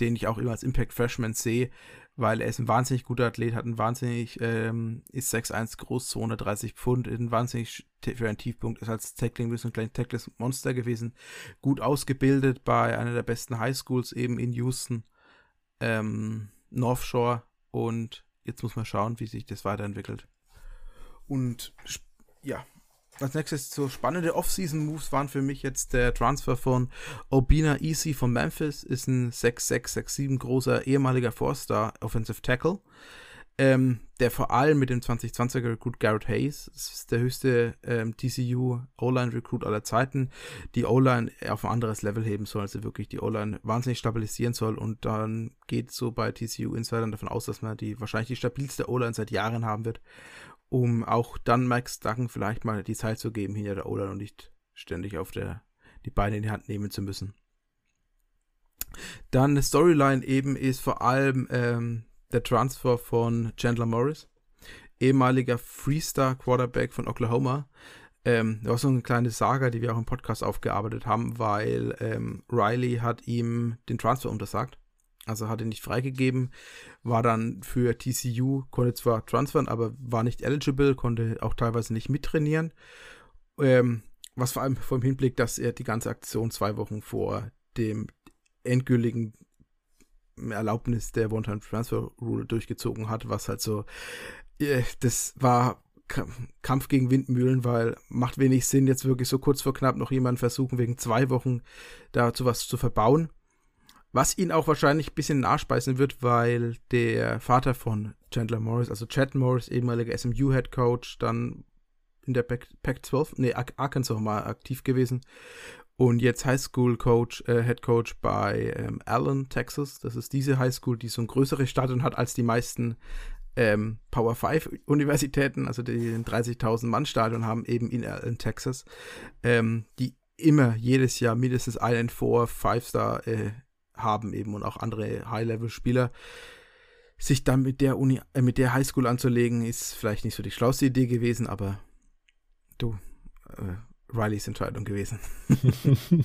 den ich auch immer als Impact Freshman sehe, weil er ist ein wahnsinnig guter Athlet, hat ein wahnsinnig, ähm, ist 6'1 groß, 230 Pfund, ein wahnsinnig für einen Tiefpunkt, ist als Tackling so ein kleines Tackles Monster gewesen, gut ausgebildet bei einer der besten Highschools eben in Houston, ähm, North Shore und jetzt muss man schauen, wie sich das weiterentwickelt. Und ja, als nächstes so spannende Off-Season-Moves waren für mich jetzt der Transfer von Obina Easy von Memphis, ist ein 6'6, 6'7 großer ehemaliger Four-Star Offensive Tackle, ähm, der vor allem mit dem 2020er Recruit Garrett Hayes, das ist der höchste ähm, TCU O-Line Recruit aller Zeiten, die O-Line auf ein anderes Level heben soll, also wirklich die O-Line wahnsinnig stabilisieren soll. Und dann geht so bei TCU Insidern davon aus, dass man die wahrscheinlich die stabilste O-Line seit Jahren haben wird um auch dann Max Duggan vielleicht mal die Zeit zu geben hinter der Oder und nicht ständig auf der die Beine in die Hand nehmen zu müssen. Dann eine Storyline eben ist vor allem ähm, der Transfer von Chandler Morris. ehemaliger Freestar-Quarterback von Oklahoma. Ähm, das war so eine kleine Saga, die wir auch im Podcast aufgearbeitet haben, weil ähm, Riley hat ihm den Transfer untersagt. Also hat ihn nicht freigegeben, war dann für TCU, konnte zwar transfern, aber war nicht eligible, konnte auch teilweise nicht mittrainieren. Ähm, was vor allem vom Hinblick, dass er die ganze Aktion zwei Wochen vor dem endgültigen Erlaubnis der One-Time-Transfer-Rule durchgezogen hat, was halt so, äh, das war Kampf gegen Windmühlen, weil macht wenig Sinn, jetzt wirklich so kurz vor knapp noch jemanden versuchen, wegen zwei Wochen dazu was zu verbauen. Was ihn auch wahrscheinlich ein bisschen nachspeisen wird, weil der Vater von Chandler Morris, also Chad Morris, ehemaliger SMU-Head Coach, dann in der Pac-12, nee, Arkansas mal aktiv gewesen und jetzt Highschool Coach, äh, Head Coach bei ähm, Allen, Texas. Das ist diese Highschool, die so ein größeres Stadion hat als die meisten ähm, Power 5 Universitäten, also die 30.000 Mann Stadion haben, eben in Allen, Texas, ähm, die immer jedes Jahr mindestens einen 4, 5 Star äh, haben eben und auch andere High-Level-Spieler. Sich dann mit der Uni, äh, mit der Highschool anzulegen, ist vielleicht nicht so die schlauste Idee gewesen, aber du, äh, Rileys Entscheidung gewesen.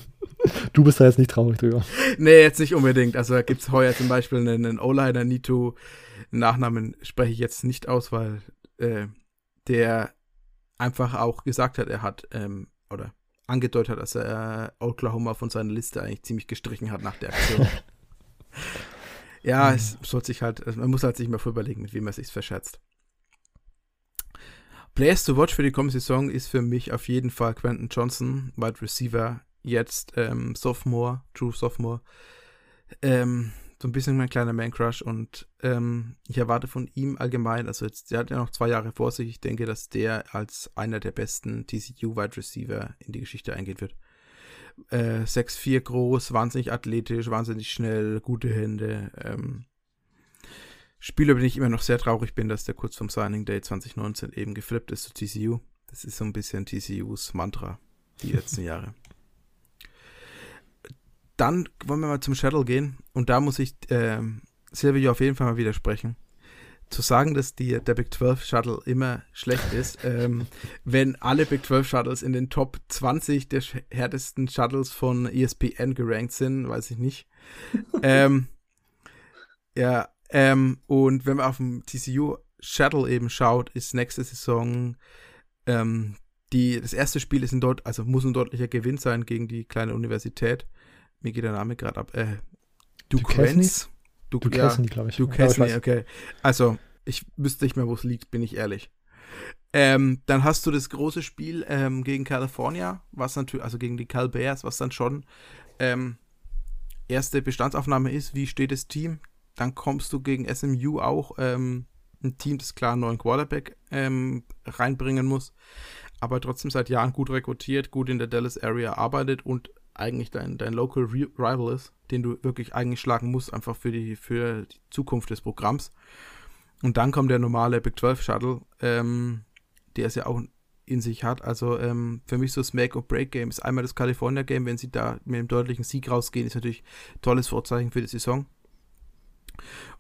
du bist da jetzt nicht traurig drüber. Nee, jetzt nicht unbedingt. Also da gibt es heuer zum Beispiel einen, einen O-Liner, Nito. Nachnamen spreche ich jetzt nicht aus, weil äh, der einfach auch gesagt hat, er hat, ähm, oder angedeutet hat, dass er äh, Oklahoma von seiner Liste eigentlich ziemlich gestrichen hat nach der Aktion. ja, es soll sich halt, man muss halt sich mal überlegen, mit wem er sich verschätzt. Players to watch für die kommende Saison ist für mich auf jeden Fall Quentin Johnson, Wide Receiver, jetzt ähm, Sophomore, True Sophomore. Ähm, so ein bisschen mein kleiner Man-Crush und ähm, ich erwarte von ihm allgemein, also jetzt, der hat ja noch zwei Jahre vor sich, ich denke, dass der als einer der besten TCU-Wide Receiver in die Geschichte eingehen wird. Äh, 6'4 groß, wahnsinnig athletisch, wahnsinnig schnell, gute Hände. Ähm, Spieler bin ich immer noch sehr traurig bin, dass der kurz vom Signing Day 2019 eben geflippt ist zu TCU. Das ist so ein bisschen TCUs Mantra die letzten Jahre. Dann wollen wir mal zum Shuttle gehen und da muss ich äh, Silvio auf jeden Fall mal widersprechen. Zu sagen, dass die, der Big 12 Shuttle immer schlecht ist, ähm, wenn alle Big 12 Shuttles in den Top 20 der härtesten Shuttles von ESPN gerankt sind, weiß ich nicht. ähm, ja, ähm, und wenn man auf dem TCU Shuttle eben schaut, ist nächste Saison ähm, die, das erste Spiel ist ein dort, also muss ein deutlicher Gewinn sein gegen die kleine Universität. Mir geht der Name gerade ab. Äh, Duquesne? Du, Duquesne, ja, glaube ich. Duquesne, okay. Also, ich wüsste nicht mehr, wo es liegt, bin ich ehrlich. Ähm, dann hast du das große Spiel ähm, gegen California, was natürlich, also gegen die Cal Bears, was dann schon ähm, erste Bestandsaufnahme ist. Wie steht das Team? Dann kommst du gegen SMU auch ähm, ein Team, das klar einen neuen Quarterback ähm, reinbringen muss, aber trotzdem seit Jahren gut rekrutiert, gut in der Dallas Area arbeitet und eigentlich dein, dein Local Rival ist, den du wirklich eigentlich schlagen musst, einfach für die, für die Zukunft des Programms. Und dann kommt der normale Big 12 Shuttle, ähm, der es ja auch in sich hat. Also ähm, für mich so das Make-or-Break-Game ist einmal das California-Game. Wenn sie da mit einem deutlichen Sieg rausgehen, ist natürlich ein tolles Vorzeichen für die Saison.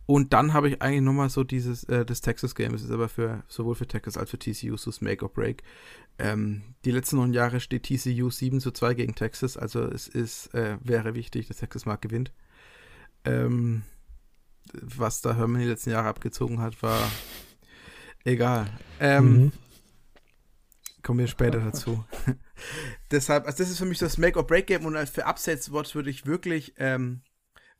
Und dann habe ich eigentlich nochmal so dieses, äh, das Texas Game. Es ist aber für sowohl für Texas als für TCU so das Make or Break. Ähm, die letzten neun Jahre steht TCU 7 zu 2 gegen Texas. Also es ist, äh, wäre wichtig, dass Texas mal gewinnt. Ähm, was da Herman die letzten Jahre abgezogen hat, war egal. Ähm, mhm. Kommen wir später dazu. Deshalb, also das ist für mich das Make or Break Game und für Upsets Watch würde ich wirklich ähm,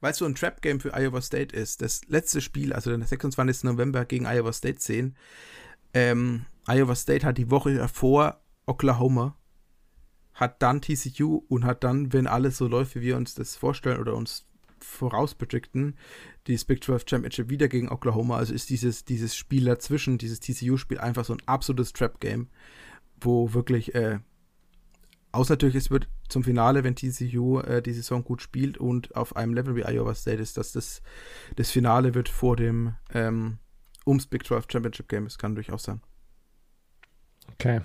weil es so ein Trap-Game für Iowa State ist, das letzte Spiel, also der 26. November gegen Iowa State 10, ähm, Iowa State hat die Woche davor Oklahoma, hat dann TCU und hat dann, wenn alles so läuft, wie wir uns das vorstellen oder uns vorausbedrückten, die Big 12 Championship wieder gegen Oklahoma. Also ist dieses, dieses Spiel dazwischen, dieses TCU-Spiel einfach so ein absolutes Trap-Game, wo wirklich äh, Außer natürlich, es wird zum Finale, wenn TCU äh, die Saison gut spielt und auf einem Level wie Iowa State ist, dass das, das Finale wird vor dem ähm, ums Big 12 Championship Game. Das kann durchaus sein. Okay.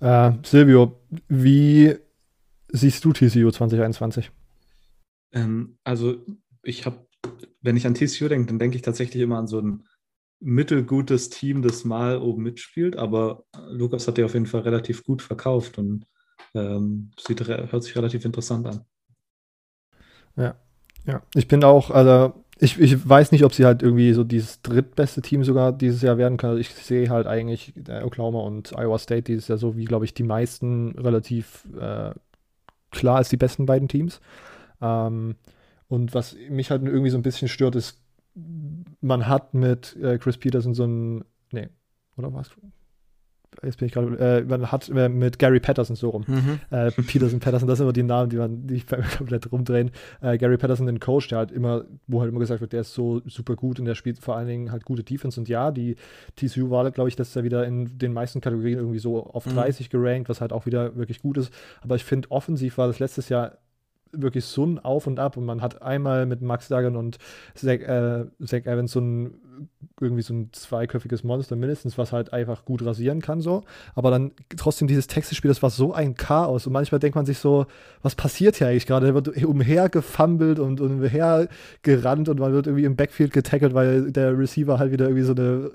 Äh, Silvio, wie siehst du TCU 2021? Ähm, also, ich habe, wenn ich an TCU denke, dann denke ich tatsächlich immer an so ein mittelgutes Team, das mal oben mitspielt, aber Lukas hat ja auf jeden Fall relativ gut verkauft und ähm, sieht, hört sich relativ interessant an. Ja, ja. Ich bin auch, also ich, ich weiß nicht, ob sie halt irgendwie so dieses drittbeste Team sogar dieses Jahr werden kann. Also ich sehe halt eigentlich Oklahoma und Iowa State dieses Jahr so wie, glaube ich, die meisten relativ äh, klar als die besten beiden Teams. Ähm, und was mich halt irgendwie so ein bisschen stört, ist, man hat mit äh, Chris Peterson so ein, nee, oder was? Jetzt bin ich gerade, äh, man hat äh, mit Gary Patterson so rum. Mhm. Äh, Peterson, Patterson, das sind immer die Namen, die man die komplett rumdrehen. Äh, Gary Patterson, den Coach, der halt immer, wo halt immer gesagt wird, der ist so super gut und der spielt vor allen Dingen halt gute Defense. Und ja, die TCU war, glaube ich, dass er wieder in den meisten Kategorien irgendwie so auf 30 mhm. gerankt, was halt auch wieder wirklich gut ist. Aber ich finde, offensiv war das letztes Jahr wirklich so ein Auf und Ab und man hat einmal mit Max Duggan und Zach, äh, Zach Evans so ein irgendwie so ein zweiköpfiges Monster mindestens, was halt einfach gut rasieren kann so, aber dann trotzdem dieses Texas-Spiel, das war so ein Chaos und manchmal denkt man sich so, was passiert hier eigentlich gerade? Der wird umhergefummelt und umhergerannt und man wird irgendwie im Backfield getackelt, weil der Receiver halt wieder irgendwie so eine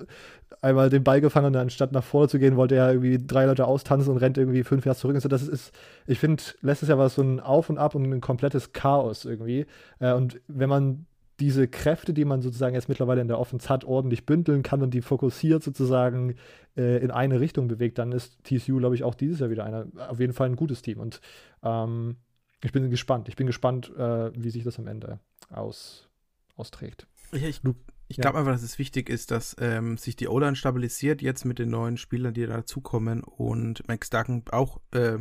einmal den Ball gefangen und anstatt nach vorne zu gehen, wollte er irgendwie drei Leute austanzen und rennt irgendwie fünf Jahre zurück. Also das ist, ich finde, letztes Jahr war es so ein Auf und Ab und ein komplettes Chaos irgendwie. Äh, und wenn man diese Kräfte, die man sozusagen jetzt mittlerweile in der Offense hat, ordentlich bündeln kann und die fokussiert sozusagen äh, in eine Richtung bewegt, dann ist TCU, glaube ich, auch dieses Jahr wieder einer, auf jeden Fall ein gutes Team. Und ähm, ich bin gespannt. Ich bin gespannt, äh, wie sich das am Ende aus, austrägt. Ja, ich, ich glaube ja. einfach, dass es wichtig ist, dass ähm, sich die O-Line stabilisiert jetzt mit den neuen Spielern, die dazukommen und Max Duggan auch äh,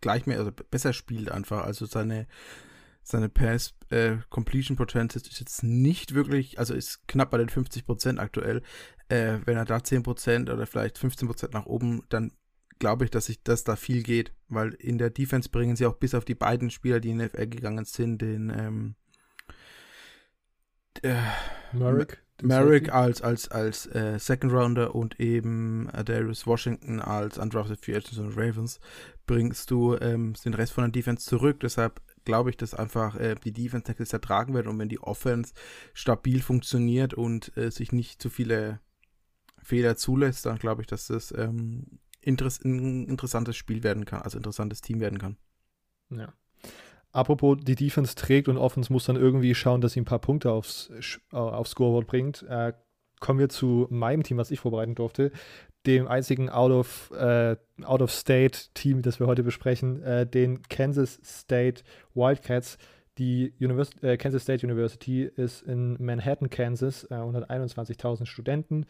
gleich mehr, also besser spielt einfach. Also seine, seine Pass äh, Completion Potential ist jetzt nicht wirklich, also ist knapp bei den 50% aktuell. Äh, wenn er da 10% oder vielleicht 15% nach oben, dann glaube ich, dass sich das da viel geht, weil in der Defense bringen sie auch bis auf die beiden Spieler, die in NFL gegangen sind, den ähm, äh, Merrick. Merrick als, als, als äh, Second Rounder und eben äh, Darius Washington als Undrafted Free Agents und Ravens bringst du ähm, den Rest von der Defense zurück. Deshalb glaube ich, dass einfach äh, die Defense nächstes Jahr tragen wird und wenn die Offense stabil funktioniert und äh, sich nicht zu viele Fehler zulässt, dann glaube ich, dass das ähm, interess ein interessantes Spiel werden kann, also interessantes Team werden kann. Ja. Apropos, die Defense trägt und Offense muss dann irgendwie schauen, dass sie ein paar Punkte aufs, äh, aufs Scoreboard bringt. Äh, kommen wir zu meinem Team, was ich vorbereiten durfte. Dem einzigen Out-of-State äh, Out das wir heute besprechen, äh, den Kansas State Wildcats. Die Univers äh, Kansas State University ist in Manhattan, Kansas, äh, und hat 21.000 Studenten.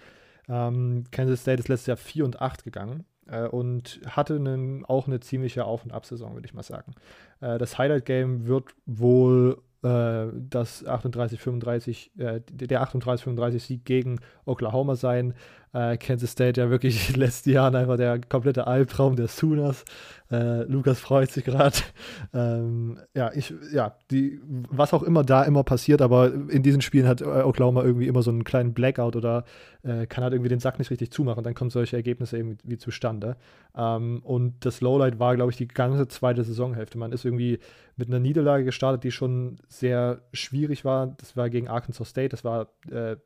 Ähm, Kansas State ist letztes Jahr 4 und 8 gegangen äh, und hatte einen, auch eine ziemliche Auf- und Ab-Saison, würde ich mal sagen. Äh, das Highlight-Game wird wohl äh, das 38-35, äh, der 38-35-Sieg gegen Oklahoma sein. Äh, Kansas State ja wirklich in den letzten Jahren einfach der komplette Albtraum der Sooners. Äh, Lukas freut sich gerade. Ähm, ja, ich, ja, die, was auch immer da immer passiert, aber in diesen Spielen hat äh, Oklahoma irgendwie immer so einen kleinen Blackout oder äh, kann halt irgendwie den Sack nicht richtig zumachen. Dann kommen solche Ergebnisse eben wie zustande. Ähm, und das Lowlight war, glaube ich, die ganze zweite Saisonhälfte. Man ist irgendwie mit einer Niederlage gestartet, die schon sehr schwierig war. Das war gegen Arkansas State. Das war äh,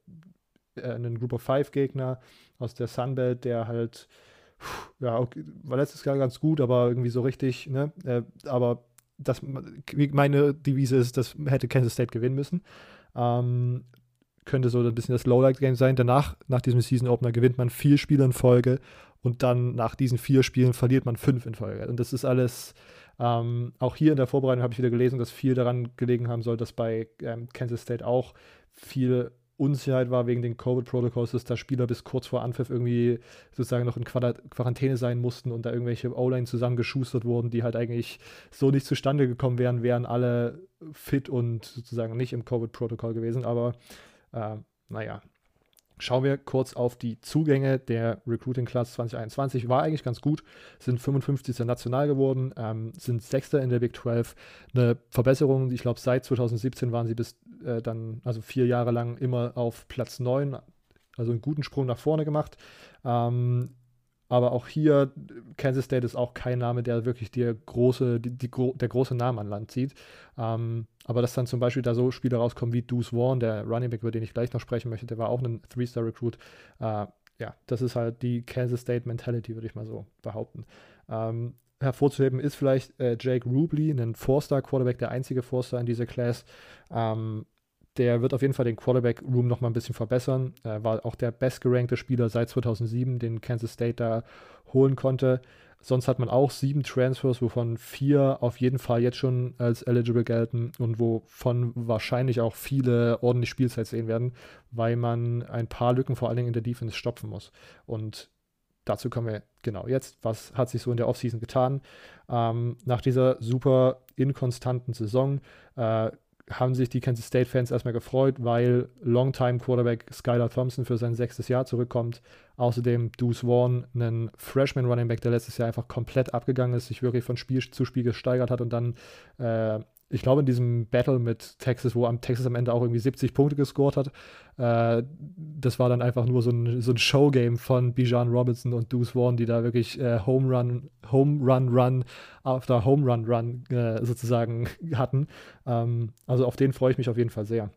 einen Group of Five Gegner aus der Sunbelt, der halt ja, okay, war letztes Jahr ganz gut, aber irgendwie so richtig, ne? Äh, aber das, meine Devise ist, das hätte Kansas State gewinnen müssen. Ähm, könnte so ein bisschen das Lowlight-Game sein. Danach, nach diesem Season-Opener, gewinnt man vier Spiele in Folge und dann nach diesen vier Spielen verliert man fünf in Folge. Und das ist alles, ähm, auch hier in der Vorbereitung habe ich wieder gelesen, dass viel daran gelegen haben soll, dass bei ähm, Kansas State auch viel Unsicherheit war wegen den Covid-Protocols, dass da Spieler bis kurz vor Anpfiff irgendwie sozusagen noch in Quarantäne sein mussten und da irgendwelche O-Line zusammengeschustert wurden, die halt eigentlich so nicht zustande gekommen wären, wären alle fit und sozusagen nicht im Covid-Protokoll gewesen. Aber äh, naja, Schauen wir kurz auf die Zugänge der Recruiting Class 2021. War eigentlich ganz gut, sind 55. national geworden, ähm, sind Sechster in der Big 12. Eine Verbesserung, ich glaube, seit 2017 waren sie bis äh, dann, also vier Jahre lang, immer auf Platz 9, also einen guten Sprung nach vorne gemacht. Ähm, aber auch hier, Kansas State ist auch kein Name, der wirklich dir große, die, die, der große Name an Land zieht. Ähm, aber dass dann zum Beispiel da so Spieler rauskommen wie Deuce Vaughn, der Running Back, über den ich gleich noch sprechen möchte, der war auch ein Three-Star-Recruit. Äh, ja, das ist halt die Kansas State Mentality, würde ich mal so behaupten. Ähm, hervorzuheben ist vielleicht äh, Jake Rubley, ein Four-Star-Quarterback, der einzige Four-Star in dieser Class. Ähm, der wird auf jeden Fall den Quarterback-Room noch mal ein bisschen verbessern. Er war auch der bestgerankte Spieler seit 2007, den Kansas State da holen konnte. Sonst hat man auch sieben Transfers, wovon vier auf jeden Fall jetzt schon als eligible gelten und wovon wahrscheinlich auch viele ordentlich Spielzeit sehen werden, weil man ein paar Lücken vor allen Dingen in der Defense stopfen muss. Und dazu kommen wir genau jetzt. Was hat sich so in der Offseason getan? Ähm, nach dieser super inkonstanten Saison äh, haben sich die Kansas State-Fans erstmal gefreut, weil Longtime-Quarterback Skylar Thompson für sein sechstes Jahr zurückkommt. Außerdem Deuce Vaughn, ein Freshman-Running Back, der letztes Jahr einfach komplett abgegangen ist, sich wirklich von Spiel zu Spiel gesteigert hat und dann äh, ich glaube, in diesem Battle mit Texas, wo am Texas am Ende auch irgendwie 70 Punkte gescored hat, äh, das war dann einfach nur so ein, so ein Showgame von Bijan Robinson und Deuce Vaughn, die da wirklich äh, Home Run, Home Run Run after Home Run Run äh, sozusagen hatten. Ähm, also auf den freue ich mich auf jeden Fall sehr.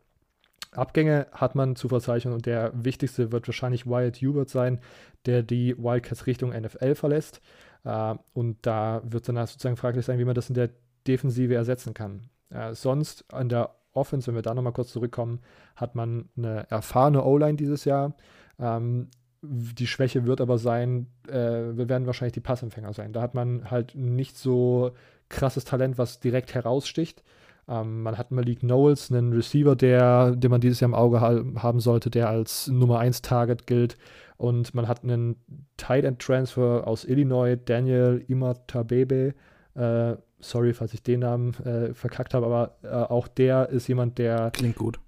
Abgänge hat man zu verzeichnen und der wichtigste wird wahrscheinlich Wyatt Hubert sein, der die Wildcats Richtung NFL verlässt. Uh, und da wird dann sozusagen fraglich sein, wie man das in der Defensive ersetzen kann. Äh, sonst an der Offense, wenn wir da nochmal kurz zurückkommen, hat man eine erfahrene O-Line dieses Jahr. Ähm, die Schwäche wird aber sein, äh, wir werden wahrscheinlich die Passempfänger sein. Da hat man halt nicht so krasses Talent, was direkt heraussticht. Ähm, man hat Malik Knowles, einen Receiver, der, den man dieses Jahr im Auge ha haben sollte, der als Nummer 1 Target gilt. Und man hat einen Tight End Transfer aus Illinois, Daniel Imatabebe. Äh, sorry, falls ich den Namen äh, verkackt habe, aber äh, auch der ist jemand, der. Klingt gut.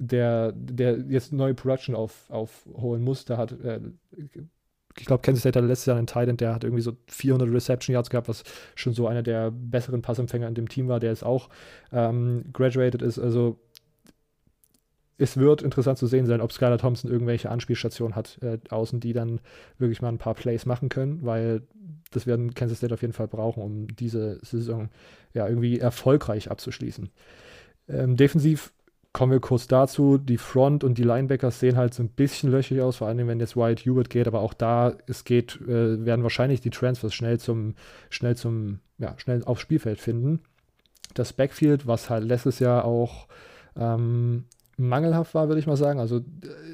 Der, der jetzt neue Production auf, aufholen muss. Der hat, äh, ich glaube, Kansas State hatte letztes Jahr einen Titan, der hat irgendwie so 400 Reception Yards gehabt, was schon so einer der besseren Passempfänger in dem Team war, der jetzt auch ähm, graduated ist. Also es wird interessant zu sehen sein, ob Skylar Thompson irgendwelche Anspielstationen hat äh, außen, die dann wirklich mal ein paar Plays machen können, weil das werden Kansas State auf jeden Fall brauchen, um diese Saison ja irgendwie erfolgreich abzuschließen. Ähm, defensiv kommen wir kurz dazu. Die Front und die Linebackers sehen halt so ein bisschen löchrig aus, vor allem wenn jetzt Wyatt Hubert geht, aber auch da es geht, äh, werden wahrscheinlich die Transfers schnell zum, schnell zum, ja, schnell aufs Spielfeld finden. Das Backfield, was halt letztes Jahr auch ähm, mangelhaft war, würde ich mal sagen. Also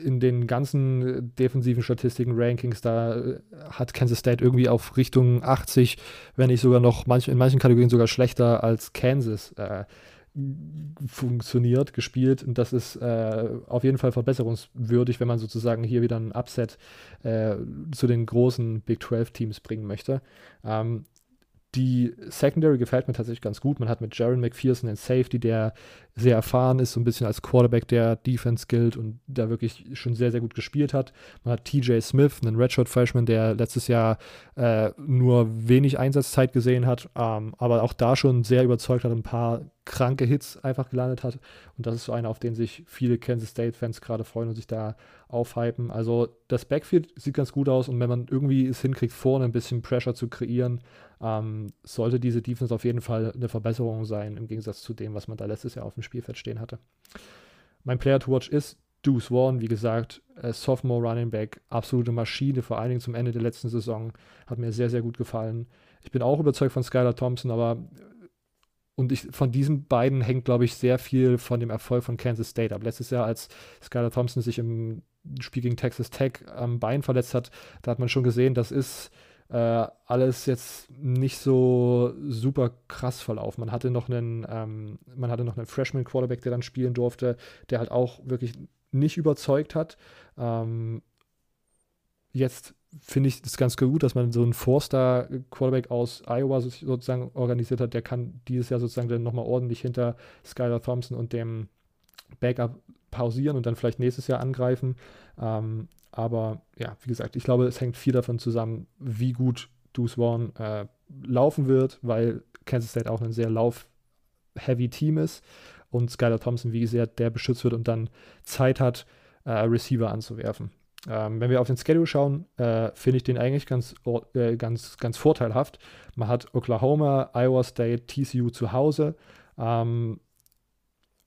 in den ganzen defensiven Statistiken, Rankings, da äh, hat Kansas State irgendwie auf Richtung 80, wenn nicht sogar noch manch, in manchen Kategorien sogar schlechter als Kansas äh, funktioniert, gespielt. Und das ist äh, auf jeden Fall verbesserungswürdig, wenn man sozusagen hier wieder ein Upset äh, zu den großen Big 12 Teams bringen möchte. Ähm, die Secondary gefällt mir tatsächlich ganz gut. Man hat mit Jaron McPherson einen Safety, der sehr erfahren ist, so ein bisschen als Quarterback der Defense gilt und da wirklich schon sehr, sehr gut gespielt hat. Man hat TJ Smith, einen Redshirt Freshman, der letztes Jahr äh, nur wenig Einsatzzeit gesehen hat, ähm, aber auch da schon sehr überzeugt hat, ein paar kranke Hits einfach gelandet hat. Und das ist so einer, auf den sich viele Kansas State-Fans gerade freuen und sich da aufhypen. Also das Backfield sieht ganz gut aus und wenn man irgendwie es hinkriegt, vorne ein bisschen Pressure zu kreieren, ähm, sollte diese Defense auf jeden Fall eine Verbesserung sein im Gegensatz zu dem, was man da letztes Jahr auf dem Spielfeld stehen hatte. Mein Player to watch ist Deuce Vaughn, wie gesagt, äh, Sophomore Running Back, absolute Maschine, vor allen Dingen zum Ende der letzten Saison, hat mir sehr, sehr gut gefallen. Ich bin auch überzeugt von Skylar Thompson, aber und ich, von diesen beiden hängt, glaube ich, sehr viel von dem Erfolg von Kansas State ab. Letztes Jahr, als Skylar Thompson sich im Spiel gegen Texas Tech am Bein verletzt hat, da hat man schon gesehen, das ist äh, alles jetzt nicht so super krass verlaufen. Man hatte noch einen, ähm, man hatte noch einen Freshman Quarterback, der dann spielen durfte, der halt auch wirklich nicht überzeugt hat. Ähm, jetzt finde ich es ganz gut, dass man so einen Four-Star-Quarterback aus Iowa sozusagen organisiert hat. Der kann dieses Jahr sozusagen dann nochmal ordentlich hinter Skylar Thompson und dem Backup pausieren und dann vielleicht nächstes Jahr angreifen. Ähm, aber ja, wie gesagt, ich glaube, es hängt viel davon zusammen, wie gut Deuce Vaughn äh, laufen wird, weil Kansas State auch ein sehr lauf-heavy Team ist und Skylar Thompson, wie sehr der beschützt wird und dann Zeit hat, äh, Receiver anzuwerfen. Ähm, wenn wir auf den Schedule schauen, äh, finde ich den eigentlich ganz, äh, ganz, ganz vorteilhaft. Man hat Oklahoma, Iowa State, TCU zu Hause. Ähm,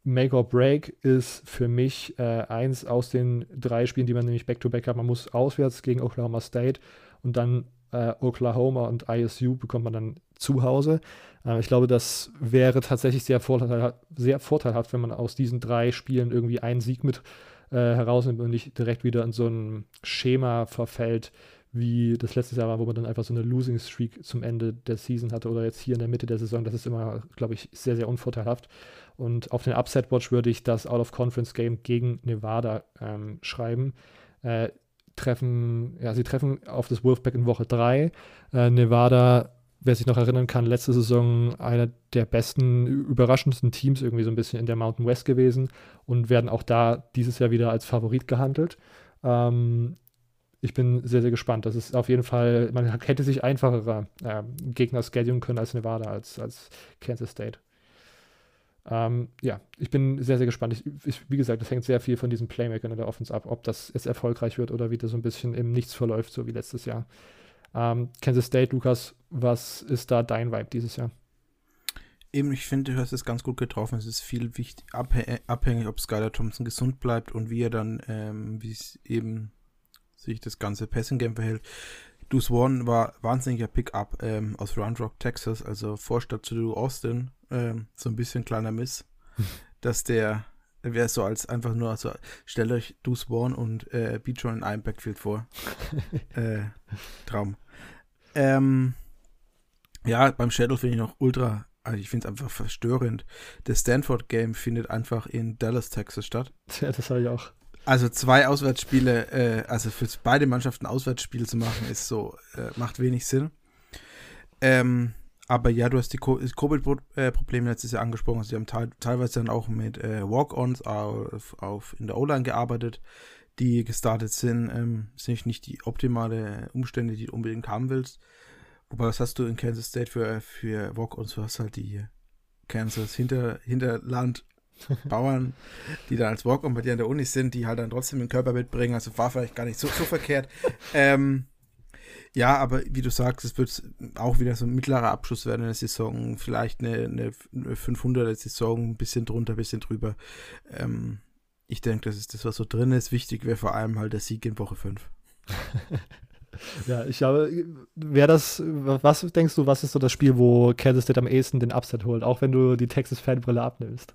Make or Break ist für mich äh, eins aus den drei Spielen, die man nämlich back-to-back -back hat. Man muss auswärts gegen Oklahoma State und dann äh, Oklahoma und ISU bekommt man dann zu Hause. Äh, ich glaube, das wäre tatsächlich sehr, vorteil sehr vorteilhaft, wenn man aus diesen drei Spielen irgendwie einen Sieg mit äh, herausnimmt und nicht direkt wieder in so ein Schema verfällt, wie das letztes Jahr war, wo man dann einfach so eine Losing Streak zum Ende der Season hatte oder jetzt hier in der Mitte der Saison. Das ist immer, glaube ich, sehr, sehr unvorteilhaft. Und auf den Upset Watch würde ich das Out-of-Conference-Game gegen Nevada ähm, schreiben. Äh, treffen, ja, sie treffen auf das Wolfpack in Woche 3. Äh, Nevada, wer sich noch erinnern kann, letzte Saison einer der besten, überraschendsten Teams irgendwie so ein bisschen in der Mountain West gewesen und werden auch da dieses Jahr wieder als Favorit gehandelt. Ähm, ich bin sehr, sehr gespannt. Das ist auf jeden Fall, man hätte sich einfachere äh, Gegner schedulen können als Nevada, als, als Kansas State. Ähm, ja, ich bin sehr, sehr gespannt. Ich, ich, wie gesagt, es hängt sehr viel von diesen Playmakern in der Offense ab, ob das jetzt erfolgreich wird oder wieder so ein bisschen im Nichts verläuft, so wie letztes Jahr. Ähm, Kansas State, Lukas, was ist da dein Vibe dieses Jahr? Eben, ich finde, du hast es ganz gut getroffen. Es ist viel wichtig, abhängig, ob Skylar Thompson gesund bleibt und wie er dann, ähm, wie es eben sich das ganze Passing Game verhält. Deuce One war wahnsinniger Pickup ähm, aus Round Rock, Texas, also Vorstadt zu Austin. Ähm, so ein bisschen kleiner Miss, dass der wäre so als einfach nur, also stellt euch Deuce One und äh, Beatron in einem Backfield vor. äh, Traum. Ähm, ja, beim Shadow finde ich noch ultra, also ich finde es einfach verstörend. Das Stanford-Game findet einfach in Dallas, Texas statt. Ja, das habe ich auch. Also zwei Auswärtsspiele, äh, also für beide Mannschaften Auswärtsspiele zu machen, ist so, äh, macht wenig Sinn. Ähm, aber ja, du hast die Covid-Probleme letztes Jahr angesprochen. Sie haben te teilweise dann auch mit äh, Walk-Ons auf, auf, in der O-Line gearbeitet, die gestartet sind. Ähm, sind nicht die optimale Umstände, die du unbedingt haben willst. Wobei, was hast du in Kansas State für, für Walk-Ons? Du hast halt die Kansas Hinter, Hinterland Bauern, die dann als Walk-on bei dir an der Uni sind, die halt dann trotzdem den Körper mitbringen. Also war vielleicht gar nicht so, so verkehrt. Ähm, ja, aber wie du sagst, es wird auch wieder so ein mittlerer Abschluss werden in der Saison. Vielleicht eine, eine 500er Saison, ein bisschen drunter, ein bisschen drüber. Ähm, ich denke, das ist das, was so drin ist. Wichtig wäre vor allem halt der Sieg in Woche 5. ja, ich glaube, wer das, was denkst du, was ist so das Spiel, wo Kansas State am ehesten den Upset holt, auch wenn du die Texas-Fanbrille abnimmst?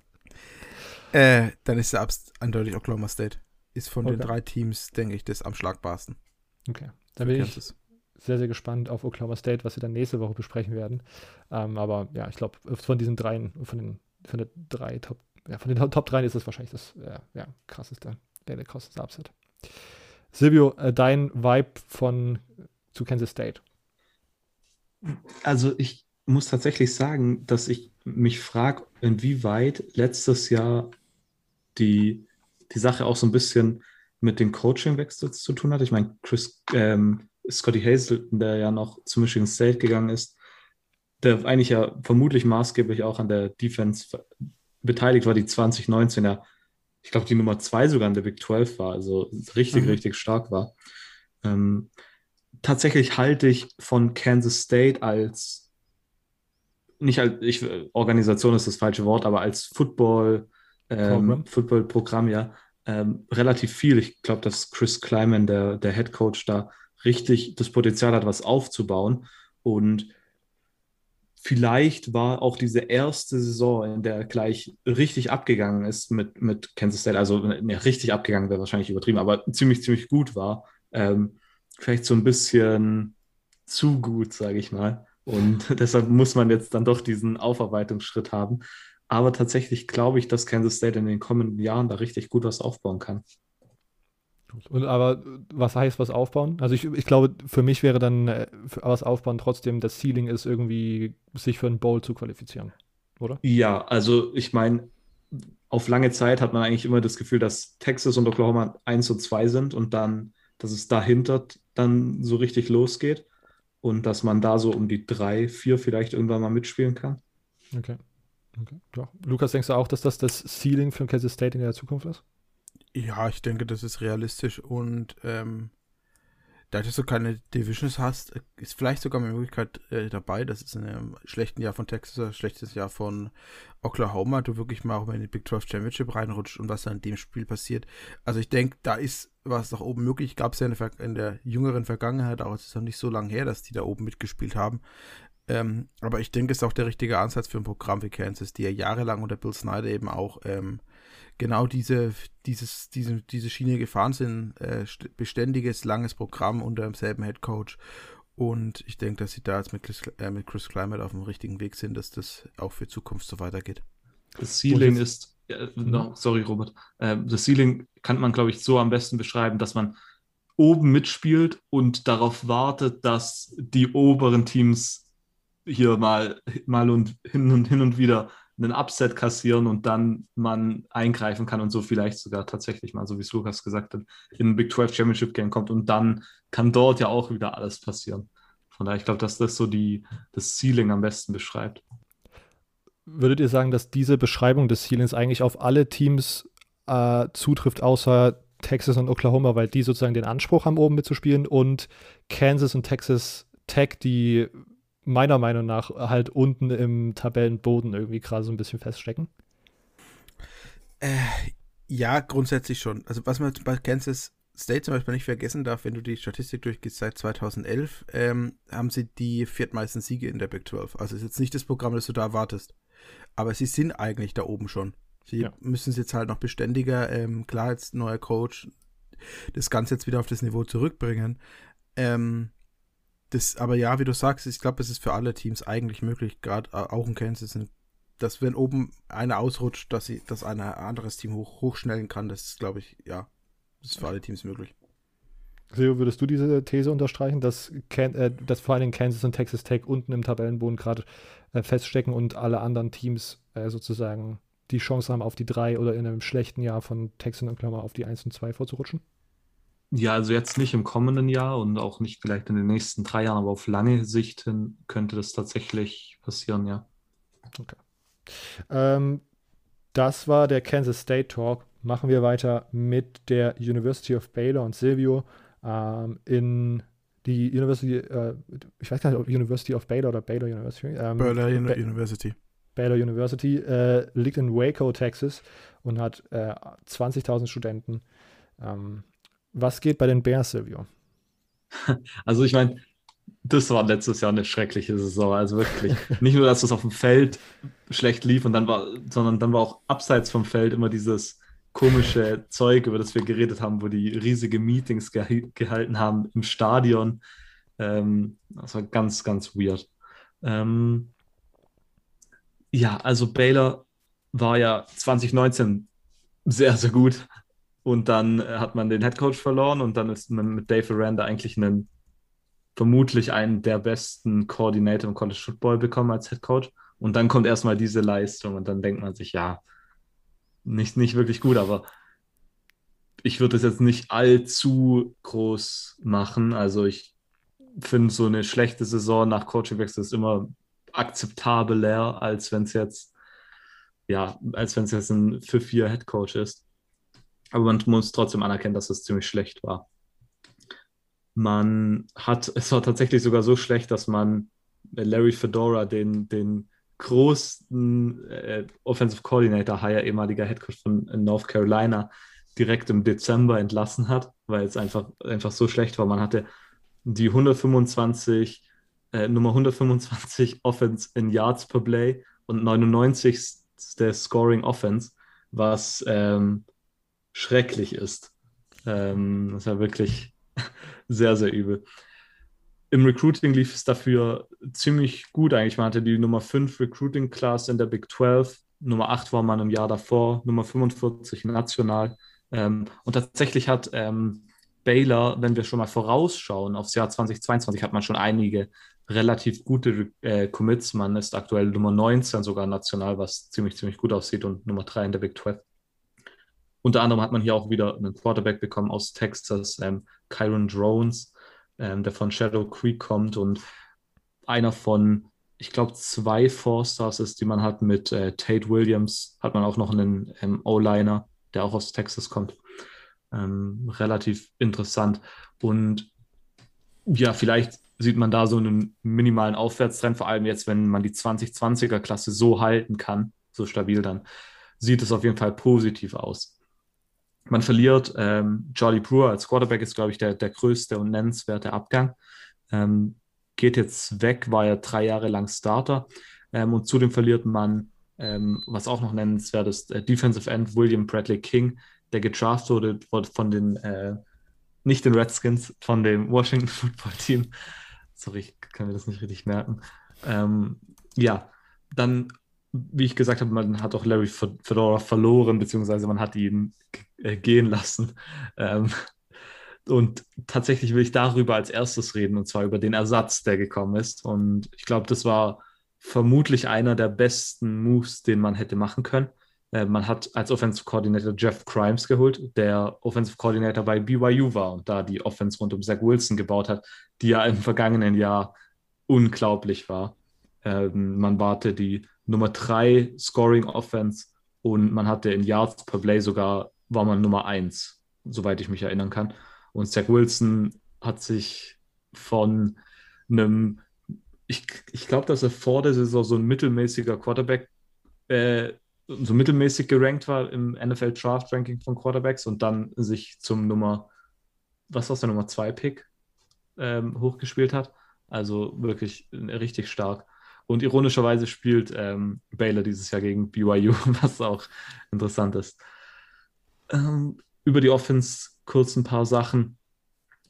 Äh, dann ist der Abst eindeutig Oklahoma State. Ist von okay. den drei Teams, denke ich, das am schlagbarsten. Okay. Dann bin ich sehr, sehr gespannt auf Oklahoma State, was wir dann nächste Woche besprechen werden. Ähm, aber ja, ich glaube, von diesen dreien, von den, von den drei Top, ja, von den Top 3 ist es wahrscheinlich das äh, ja, krasseste, der, der krasseste Upset. Silvio, äh, dein Vibe von zu Kansas State? Also ich muss tatsächlich sagen, dass ich mich frage, inwieweit letztes Jahr die, die Sache auch so ein bisschen mit dem Coachingwechsel zu tun hat. Ich meine, Chris, ähm, Scotty Hazelton, der ja noch zu Michigan State gegangen ist, der eigentlich ja vermutlich maßgeblich auch an der Defense beteiligt war, die 2019 ja, ich glaube, die Nummer zwei sogar in der Big 12 war, also richtig, mhm. richtig stark war. Ähm, tatsächlich halte ich von Kansas State als nicht als ich, Organisation ist das falsche Wort, aber als Football, ähm, Football-Programm, ja, ähm, relativ viel. Ich glaube, dass Chris Kleiman, der, der Head Coach, da richtig das Potenzial hat, was aufzubauen. Und vielleicht war auch diese erste Saison, in der er gleich richtig abgegangen ist mit, mit Kansas State, also ne, richtig abgegangen wäre wahrscheinlich übertrieben, aber ziemlich, ziemlich gut war. Ähm, vielleicht so ein bisschen zu gut, sage ich mal. Und deshalb muss man jetzt dann doch diesen Aufarbeitungsschritt haben. Aber tatsächlich glaube ich, dass Kansas State in den kommenden Jahren da richtig gut was aufbauen kann. Und aber was heißt was aufbauen? Also ich, ich glaube, für mich wäre dann äh, was aufbauen trotzdem, das Ceiling ist irgendwie, sich für einen Bowl zu qualifizieren, oder? Ja, also ich meine, auf lange Zeit hat man eigentlich immer das Gefühl, dass Texas und Oklahoma 1 und 2 sind und dann, dass es dahinter dann so richtig losgeht und dass man da so um die drei, vier vielleicht irgendwann mal mitspielen kann. Okay. okay. Ja. Lukas, denkst du auch, dass das das Ceiling für Kansas State in der Zukunft ist? Ja, ich denke, das ist realistisch und ähm, dadurch, dass du keine Divisions hast, ist vielleicht sogar eine Möglichkeit äh, dabei, dass es in einem schlechten Jahr von Texas oder schlechtes Jahr von Oklahoma du wirklich mal auch mal in die Big 12 Championship reinrutscht und was dann in dem Spiel passiert. Also ich denke, da ist was nach oben möglich. Gab es ja in der, in der, jüngeren Vergangenheit, aber es ist noch nicht so lange her, dass die da oben mitgespielt haben. Ähm, aber ich denke, es ist auch der richtige Ansatz für ein Programm wie Kansas, die ja jahrelang unter Bill Snyder eben auch ähm, genau diese, dieses, diese, diese Schiene gefahren sind. Äh, beständiges, langes Programm unter demselben Head Coach. Und ich denke, dass sie da jetzt mit Chris, äh, mit Chris Climate auf dem richtigen Weg sind, dass das auch für Zukunft so weitergeht. Das Ceiling ist, äh, no, sorry Robert, äh, das Ceiling kann man, glaube ich, so am besten beschreiben, dass man oben mitspielt und darauf wartet, dass die oberen Teams hier mal, mal und hin und hin und wieder einen Upset kassieren und dann man eingreifen kann und so vielleicht sogar tatsächlich mal, so wie es Lukas gesagt hat, in ein Big 12 Championship Game kommt und dann kann dort ja auch wieder alles passieren. Von daher, ich glaube, dass das so die, das Ceiling am besten beschreibt. Würdet ihr sagen, dass diese Beschreibung des Ceilings eigentlich auf alle Teams äh, zutrifft, außer Texas und Oklahoma, weil die sozusagen den Anspruch haben, oben mitzuspielen und Kansas und Texas Tech, die meiner Meinung nach halt unten im Tabellenboden irgendwie gerade so ein bisschen feststecken? Äh, ja, grundsätzlich schon. Also was man bei Kansas State zum Beispiel nicht vergessen darf, wenn du die Statistik durchgehst, seit 2011 ähm, haben sie die viertmeisten Siege in der Big 12. Also ist jetzt nicht das Programm, das du da erwartest. Aber sie sind eigentlich da oben schon. Sie ja. müssen es jetzt halt noch beständiger, ähm, klar, jetzt neuer Coach, das Ganze jetzt wieder auf das Niveau zurückbringen. Ähm, das, aber ja, wie du sagst, ich glaube, es ist für alle Teams eigentlich möglich, gerade auch in Kansas, dass wenn oben einer ausrutscht, dass sie, dass ein anderes Team hoch, hochschnellen kann, das ist, glaube ich, ja, das ist für alle Teams möglich. Seo, würdest du diese These unterstreichen, dass, Can äh, dass vor allem Kansas und Texas Tech unten im Tabellenboden gerade äh, feststecken und alle anderen Teams äh, sozusagen die Chance haben, auf die drei oder in einem schlechten Jahr von Texas und Oklahoma auf die 1 und 2 vorzurutschen? Ja, also jetzt nicht im kommenden Jahr und auch nicht vielleicht in den nächsten drei Jahren, aber auf lange Sicht hin könnte das tatsächlich passieren, ja. Okay. Ähm, das war der Kansas State Talk. Machen wir weiter mit der University of Baylor und Silvio ähm, in die University, äh, ich weiß gar nicht, ob University of Baylor oder Baylor University. Ähm, Baylor ba University. Baylor University äh, liegt in Waco, Texas und hat äh, 20.000 Studenten. Ähm, was geht bei den Bears, Silvio? Also ich meine, das war letztes Jahr eine schreckliche Saison. Also wirklich. Nicht nur, dass es auf dem Feld schlecht lief, und dann war, sondern dann war auch abseits vom Feld immer dieses komische Zeug, über das wir geredet haben, wo die riesige Meetings ge gehalten haben im Stadion. Ähm, das war ganz, ganz weird. Ähm, ja, also Baylor war ja 2019 sehr, sehr gut. Und dann äh, hat man den Headcoach verloren und dann ist man mit Dave Aranda eigentlich einen, vermutlich einen der besten Koordinator im College Football bekommen als Headcoach. Und dann kommt erstmal diese Leistung und dann denkt man sich, ja, nicht, nicht wirklich gut, aber ich würde es jetzt nicht allzu groß machen. Also ich finde so eine schlechte Saison nach Coachingwechsel ist immer akzeptabler, als wenn es jetzt, ja, als wenn es jetzt ein für vier Headcoach ist. Aber man muss trotzdem anerkennen, dass es ziemlich schlecht war. Man hat, es war tatsächlich sogar so schlecht, dass man Larry Fedora, den, den großen äh, Offensive Coordinator, Hire, ehemaliger Headcoach von North Carolina, direkt im Dezember entlassen hat, weil es einfach, einfach so schlecht war. Man hatte die 125, äh, Nummer 125 Offense in Yards per Play und 99. der Scoring Offense, was ähm, schrecklich ist. Ähm, das war wirklich sehr, sehr übel. Im Recruiting lief es dafür ziemlich gut eigentlich. Man hatte die Nummer 5 Recruiting Class in der Big 12, Nummer 8 war man im Jahr davor, Nummer 45 national. Ähm, und tatsächlich hat ähm, Baylor, wenn wir schon mal vorausschauen aufs Jahr 2022, hat man schon einige relativ gute äh, Commits. Man ist aktuell Nummer 19 sogar national, was ziemlich, ziemlich gut aussieht und Nummer 3 in der Big 12. Unter anderem hat man hier auch wieder einen Quarterback bekommen aus Texas, ähm, Kyron Drones, ähm, der von Shadow Creek kommt und einer von, ich glaube, zwei Four-Stars ist, die man hat mit äh, Tate Williams, hat man auch noch einen ähm, O-Liner, der auch aus Texas kommt. Ähm, relativ interessant. Und ja, vielleicht sieht man da so einen minimalen Aufwärtstrend, vor allem jetzt, wenn man die 2020er Klasse so halten kann, so stabil, dann sieht es auf jeden Fall positiv aus. Man verliert ähm, Charlie Brewer als Quarterback, ist, glaube ich, der, der größte und nennenswerte Abgang. Ähm, geht jetzt weg, war ja drei Jahre lang Starter. Ähm, und zudem verliert man, ähm, was auch noch nennenswert ist, äh, Defensive End William Bradley King, der gedraft wurde von den, äh, nicht den Redskins, von dem Washington Football Team. Sorry, ich kann mir das nicht richtig merken. Ähm, ja, dann, wie ich gesagt habe, man hat auch Larry Fedora verloren, beziehungsweise man hat ihn äh, gehen lassen. Ähm, und tatsächlich will ich darüber als erstes reden, und zwar über den Ersatz, der gekommen ist. Und ich glaube, das war vermutlich einer der besten Moves, den man hätte machen können. Äh, man hat als Offensive Coordinator Jeff Grimes geholt, der Offensive Coordinator bei BYU war und da die Offense rund um Zach Wilson gebaut hat, die ja im vergangenen Jahr unglaublich war. Ähm, man warte die Nummer 3 Scoring Offense und man hatte in Yards per Play sogar, war man Nummer 1, soweit ich mich erinnern kann. Und Zach Wilson hat sich von einem, ich, ich glaube, dass er vor der Saison so ein mittelmäßiger Quarterback äh, so mittelmäßig gerankt war im NFL Draft Ranking von Quarterbacks und dann sich zum Nummer, was war der Nummer 2 Pick ähm, hochgespielt hat. Also wirklich richtig stark. Und ironischerweise spielt ähm, Baylor dieses Jahr gegen BYU, was auch interessant ist. Ähm, über die Offense kurz ein paar Sachen.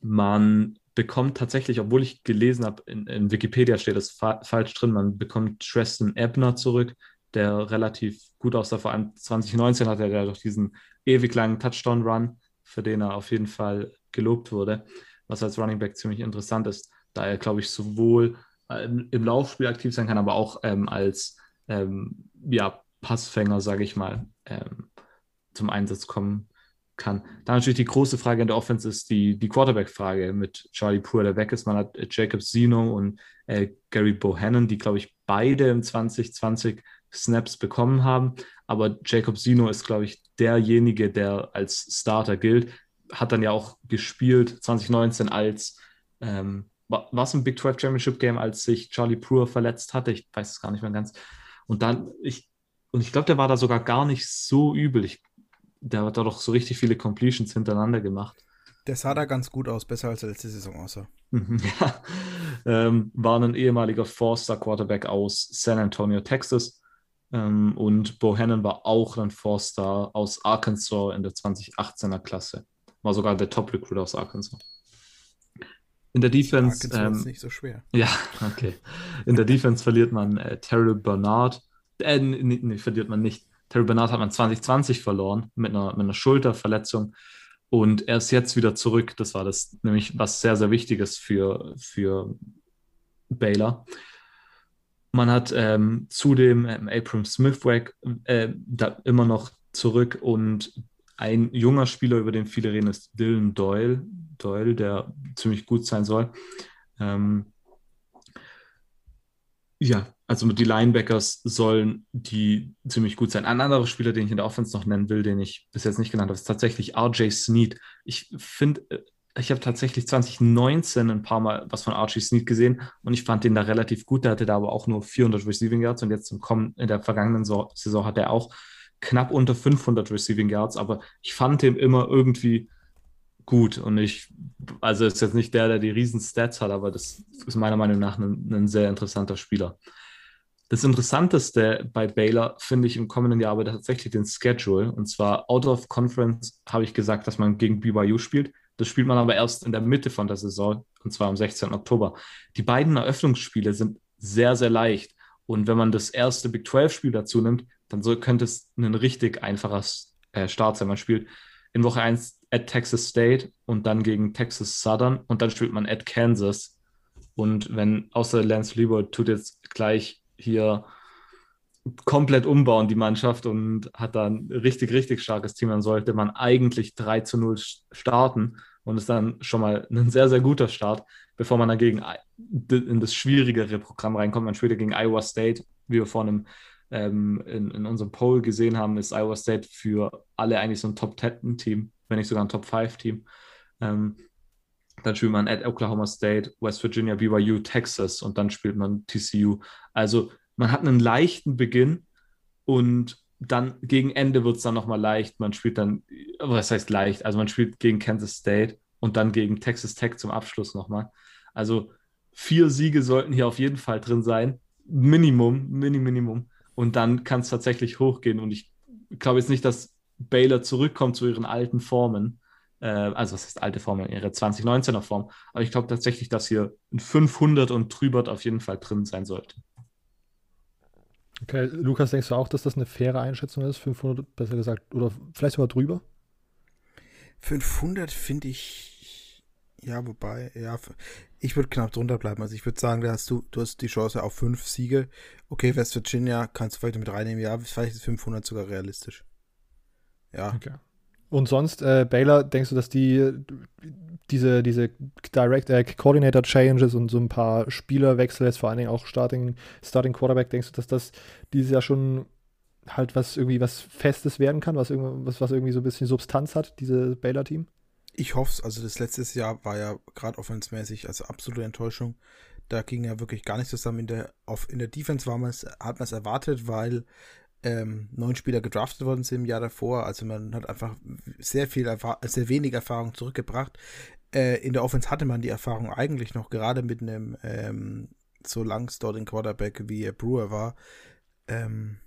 Man bekommt tatsächlich, obwohl ich gelesen habe, in, in Wikipedia steht das fa falsch drin, man bekommt Tristan Ebner zurück, der relativ gut aussah. Vor allem 2019 hatte er durch diesen ewig langen Touchdown-Run, für den er auf jeden Fall gelobt wurde, was als Running Back ziemlich interessant ist, da er, glaube ich, sowohl im Laufspiel aktiv sein kann, aber auch ähm, als ähm, ja, Passfänger, sage ich mal, ähm, zum Einsatz kommen kann. Dann natürlich die große Frage in der Offense ist die, die Quarterback-Frage mit Charlie Poor, der weg ist. Man hat Jacob Zeno und äh, Gary Bohannon, die, glaube ich, beide im 2020 Snaps bekommen haben. Aber Jacob Sino ist, glaube ich, derjenige, der als Starter gilt. Hat dann ja auch gespielt 2019 als, ähm, war es ein Big 12 Championship Game, als sich Charlie Brewer verletzt hatte? Ich weiß es gar nicht mehr ganz. Und dann, ich, und ich glaube, der war da sogar gar nicht so übel. Ich, der hat da doch so richtig viele Completions hintereinander gemacht. Der sah da ganz gut aus, besser als der letzte Saison aussah. ja, ähm, war ein ehemaliger Four-Star-Quarterback aus San Antonio, Texas ähm, und Bohannon war auch ein Four-Star aus Arkansas in der 2018er Klasse. War sogar der Top-Recruiter aus Arkansas. In der Defense. Arkansas ähm, nicht so schwer. Ja, okay. In der Defense verliert man äh, Terry Bernard. Äh, nee, nee, verliert man nicht. Terry Bernard hat man 2020 verloren mit einer, mit einer Schulterverletzung. Und er ist jetzt wieder zurück. Das war das nämlich was sehr, sehr Wichtiges für, für Baylor. Man hat ähm, zudem ähm, Abram Smithwack äh, da immer noch zurück und ein junger Spieler, über den viele reden, ist Dylan Doyle, Doyle der ziemlich gut sein soll. Ähm, ja, also die Linebackers sollen die ziemlich gut sein. Ein anderer Spieler, den ich in der Offense noch nennen will, den ich bis jetzt nicht genannt habe, ist tatsächlich RJ Sneed. Ich finde, äh, ich habe tatsächlich 2019 ein paar Mal was von Archie Snead gesehen und ich fand den da relativ gut. Der hatte da aber auch nur 400 Receiving Yards und jetzt im in der vergangenen Saison hat er auch knapp unter 500 Receiving Yards, aber ich fand den immer irgendwie gut und ich, also ist jetzt nicht der, der die riesen Stats hat, aber das ist meiner Meinung nach ein, ein sehr interessanter Spieler. Das Interessanteste bei Baylor finde ich im kommenden Jahr aber tatsächlich den Schedule. Und zwar out of conference habe ich gesagt, dass man gegen BYU spielt. Das spielt man aber erst in der Mitte von der Saison, und zwar am 16. Oktober. Die beiden Eröffnungsspiele sind sehr, sehr leicht. Und wenn man das erste Big 12-Spiel dazu nimmt, dann so könnte es ein richtig einfacher äh, Start sein. Man spielt in Woche 1 at Texas State und dann gegen Texas Southern und dann spielt man at Kansas. Und wenn außer Lance Lieber tut jetzt gleich hier komplett umbauen, die Mannschaft, und hat dann richtig, richtig starkes Team, dann sollte man eigentlich 3 zu 0 starten und ist dann schon mal ein sehr, sehr guter Start, bevor man dagegen in das schwierigere Programm reinkommt. Man spielt gegen Iowa State, wie wir vor einem ähm, in, in unserem Poll gesehen haben, ist Iowa State für alle eigentlich so ein Top-10-Team, wenn nicht sogar ein Top-5-Team. Ähm, dann spielt man at Oklahoma State, West Virginia, BYU, Texas und dann spielt man TCU. Also man hat einen leichten Beginn und dann gegen Ende wird es dann nochmal leicht. Man spielt dann, was heißt leicht? Also man spielt gegen Kansas State und dann gegen Texas Tech zum Abschluss nochmal. Also vier Siege sollten hier auf jeden Fall drin sein. Minimum, Mini, Minimum. Und dann kann es tatsächlich hochgehen. Und ich glaube jetzt nicht, dass Baylor zurückkommt zu ihren alten Formen. Äh, also, was heißt alte Formen? Ihre 2019er Form. Aber ich glaube tatsächlich, dass hier ein 500 und drüber auf jeden Fall drin sein sollte. Okay, Lukas, denkst du auch, dass das eine faire Einschätzung ist? 500, besser gesagt, oder vielleicht sogar drüber? 500 finde ich, ja, wobei, ja, ich würde knapp drunter bleiben. Also ich würde sagen, da hast du, du hast die Chance auf fünf Siege. Okay, West Virginia kannst du vielleicht mit reinnehmen. Ja, vielleicht ist 500 sogar realistisch. Ja. Okay. Und sonst, äh, Baylor, denkst du, dass die diese, diese Direct äh, Coordinator Changes und so ein paar Spielerwechsel, jetzt vor allen Dingen auch Starting, Starting Quarterback, denkst du, dass das dieses Jahr schon halt was irgendwie was Festes werden kann, was, was, was irgendwie so ein bisschen Substanz hat, diese Baylor-Team? Ich hoffe es. Also das letzte Jahr war ja gerade offensmäßig also absolute Enttäuschung. Da ging ja wirklich gar nichts zusammen. In der, auf, in der Defense war hat man es erwartet, weil ähm, neun Spieler gedraftet worden sind im Jahr davor. Also man hat einfach sehr viel, sehr wenig Erfahrung zurückgebracht. Äh, in der Offense hatte man die Erfahrung eigentlich noch, gerade mit einem ähm, so lang Quarterback wie Brewer war. Ähm,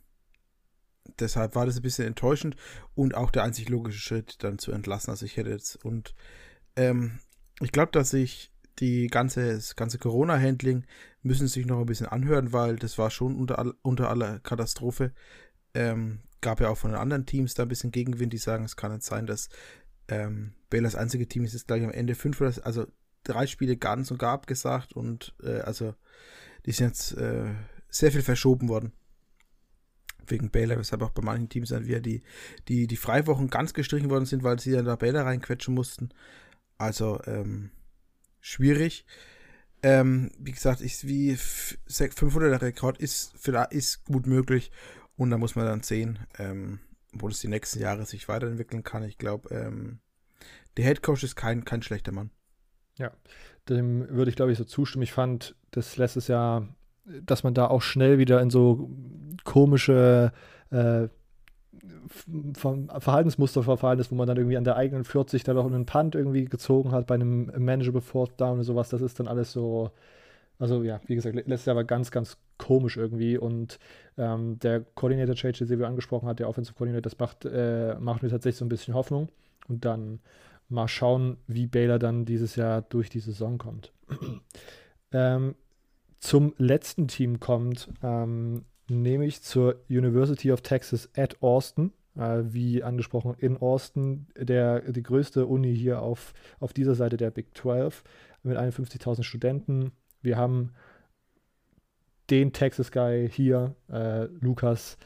deshalb war das ein bisschen enttäuschend und auch der einzig logische Schritt, dann zu entlassen. Also ich hätte jetzt und ähm, ich glaube, dass sich die ganze, das ganze Corona-Handling müssen sich noch ein bisschen anhören, weil das war schon unter, unter aller Katastrophe. Ähm, gab ja auch von den anderen Teams da ein bisschen Gegenwind, die sagen, es kann nicht sein, dass ähm, Baylor das einzige Team ist, das gleich am Ende fünf oder also drei Spiele ganz und gar abgesagt und äh, also die sind jetzt äh, sehr viel verschoben worden wegen Baylor, weshalb auch bei manchen Teams dann wieder die, die, die Freiwochen ganz gestrichen worden sind, weil sie dann da Baylor reinquetschen mussten. Also, ähm, schwierig. Ähm, wie gesagt, ist wie 500er Rekord ist, ist gut möglich und da muss man dann sehen, ähm, wo es die nächsten Jahre sich weiterentwickeln kann. Ich glaube, ähm, der Head Coach ist kein, kein schlechter Mann. Ja, dem würde ich glaube ich so zustimmen. Ich fand das letztes Jahr dass man da auch schnell wieder in so komische äh, Verhaltensmuster verfallen ist, wo man dann irgendwie an der eigenen 40 dann auch einen Punt irgendwie gezogen hat bei einem Manageable Fourth Down und sowas. Das ist dann alles so, also ja, wie gesagt, letztes Jahr war ganz, ganz komisch irgendwie und ähm, der Coordinator Change, den Silvio angesprochen hat, der Offensive Coordinator, das macht, äh, macht mir tatsächlich so ein bisschen Hoffnung und dann mal schauen, wie Baylor dann dieses Jahr durch die Saison kommt. ähm, zum letzten Team kommt, ähm, nämlich zur University of Texas at Austin. Äh, wie angesprochen, in Austin, der, die größte Uni hier auf, auf dieser Seite der Big 12 mit 51.000 Studenten. Wir haben den Texas Guy hier, äh, Lukas.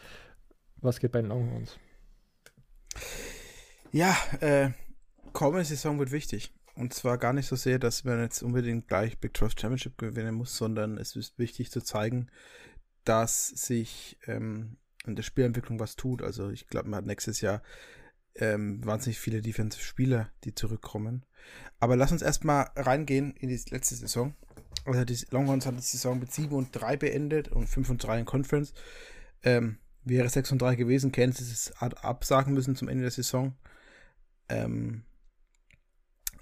Was geht bei den Longhorns? Ja, äh, kommende Saison wird wichtig. Und zwar gar nicht so sehr, dass man jetzt unbedingt gleich Big 12 Championship gewinnen muss, sondern es ist wichtig zu zeigen, dass sich ähm, in der Spielentwicklung was tut. Also ich glaube, man hat nächstes Jahr ähm, wahnsinnig viele Defensive-Spieler, die zurückkommen. Aber lass uns erstmal reingehen in die letzte Saison. Also die Longhorns haben die Saison mit 7 und 3 beendet und 5 und 3 in Conference. Ähm, wäre 6 und 3 gewesen, Kansas hat absagen müssen zum Ende der Saison. Ähm,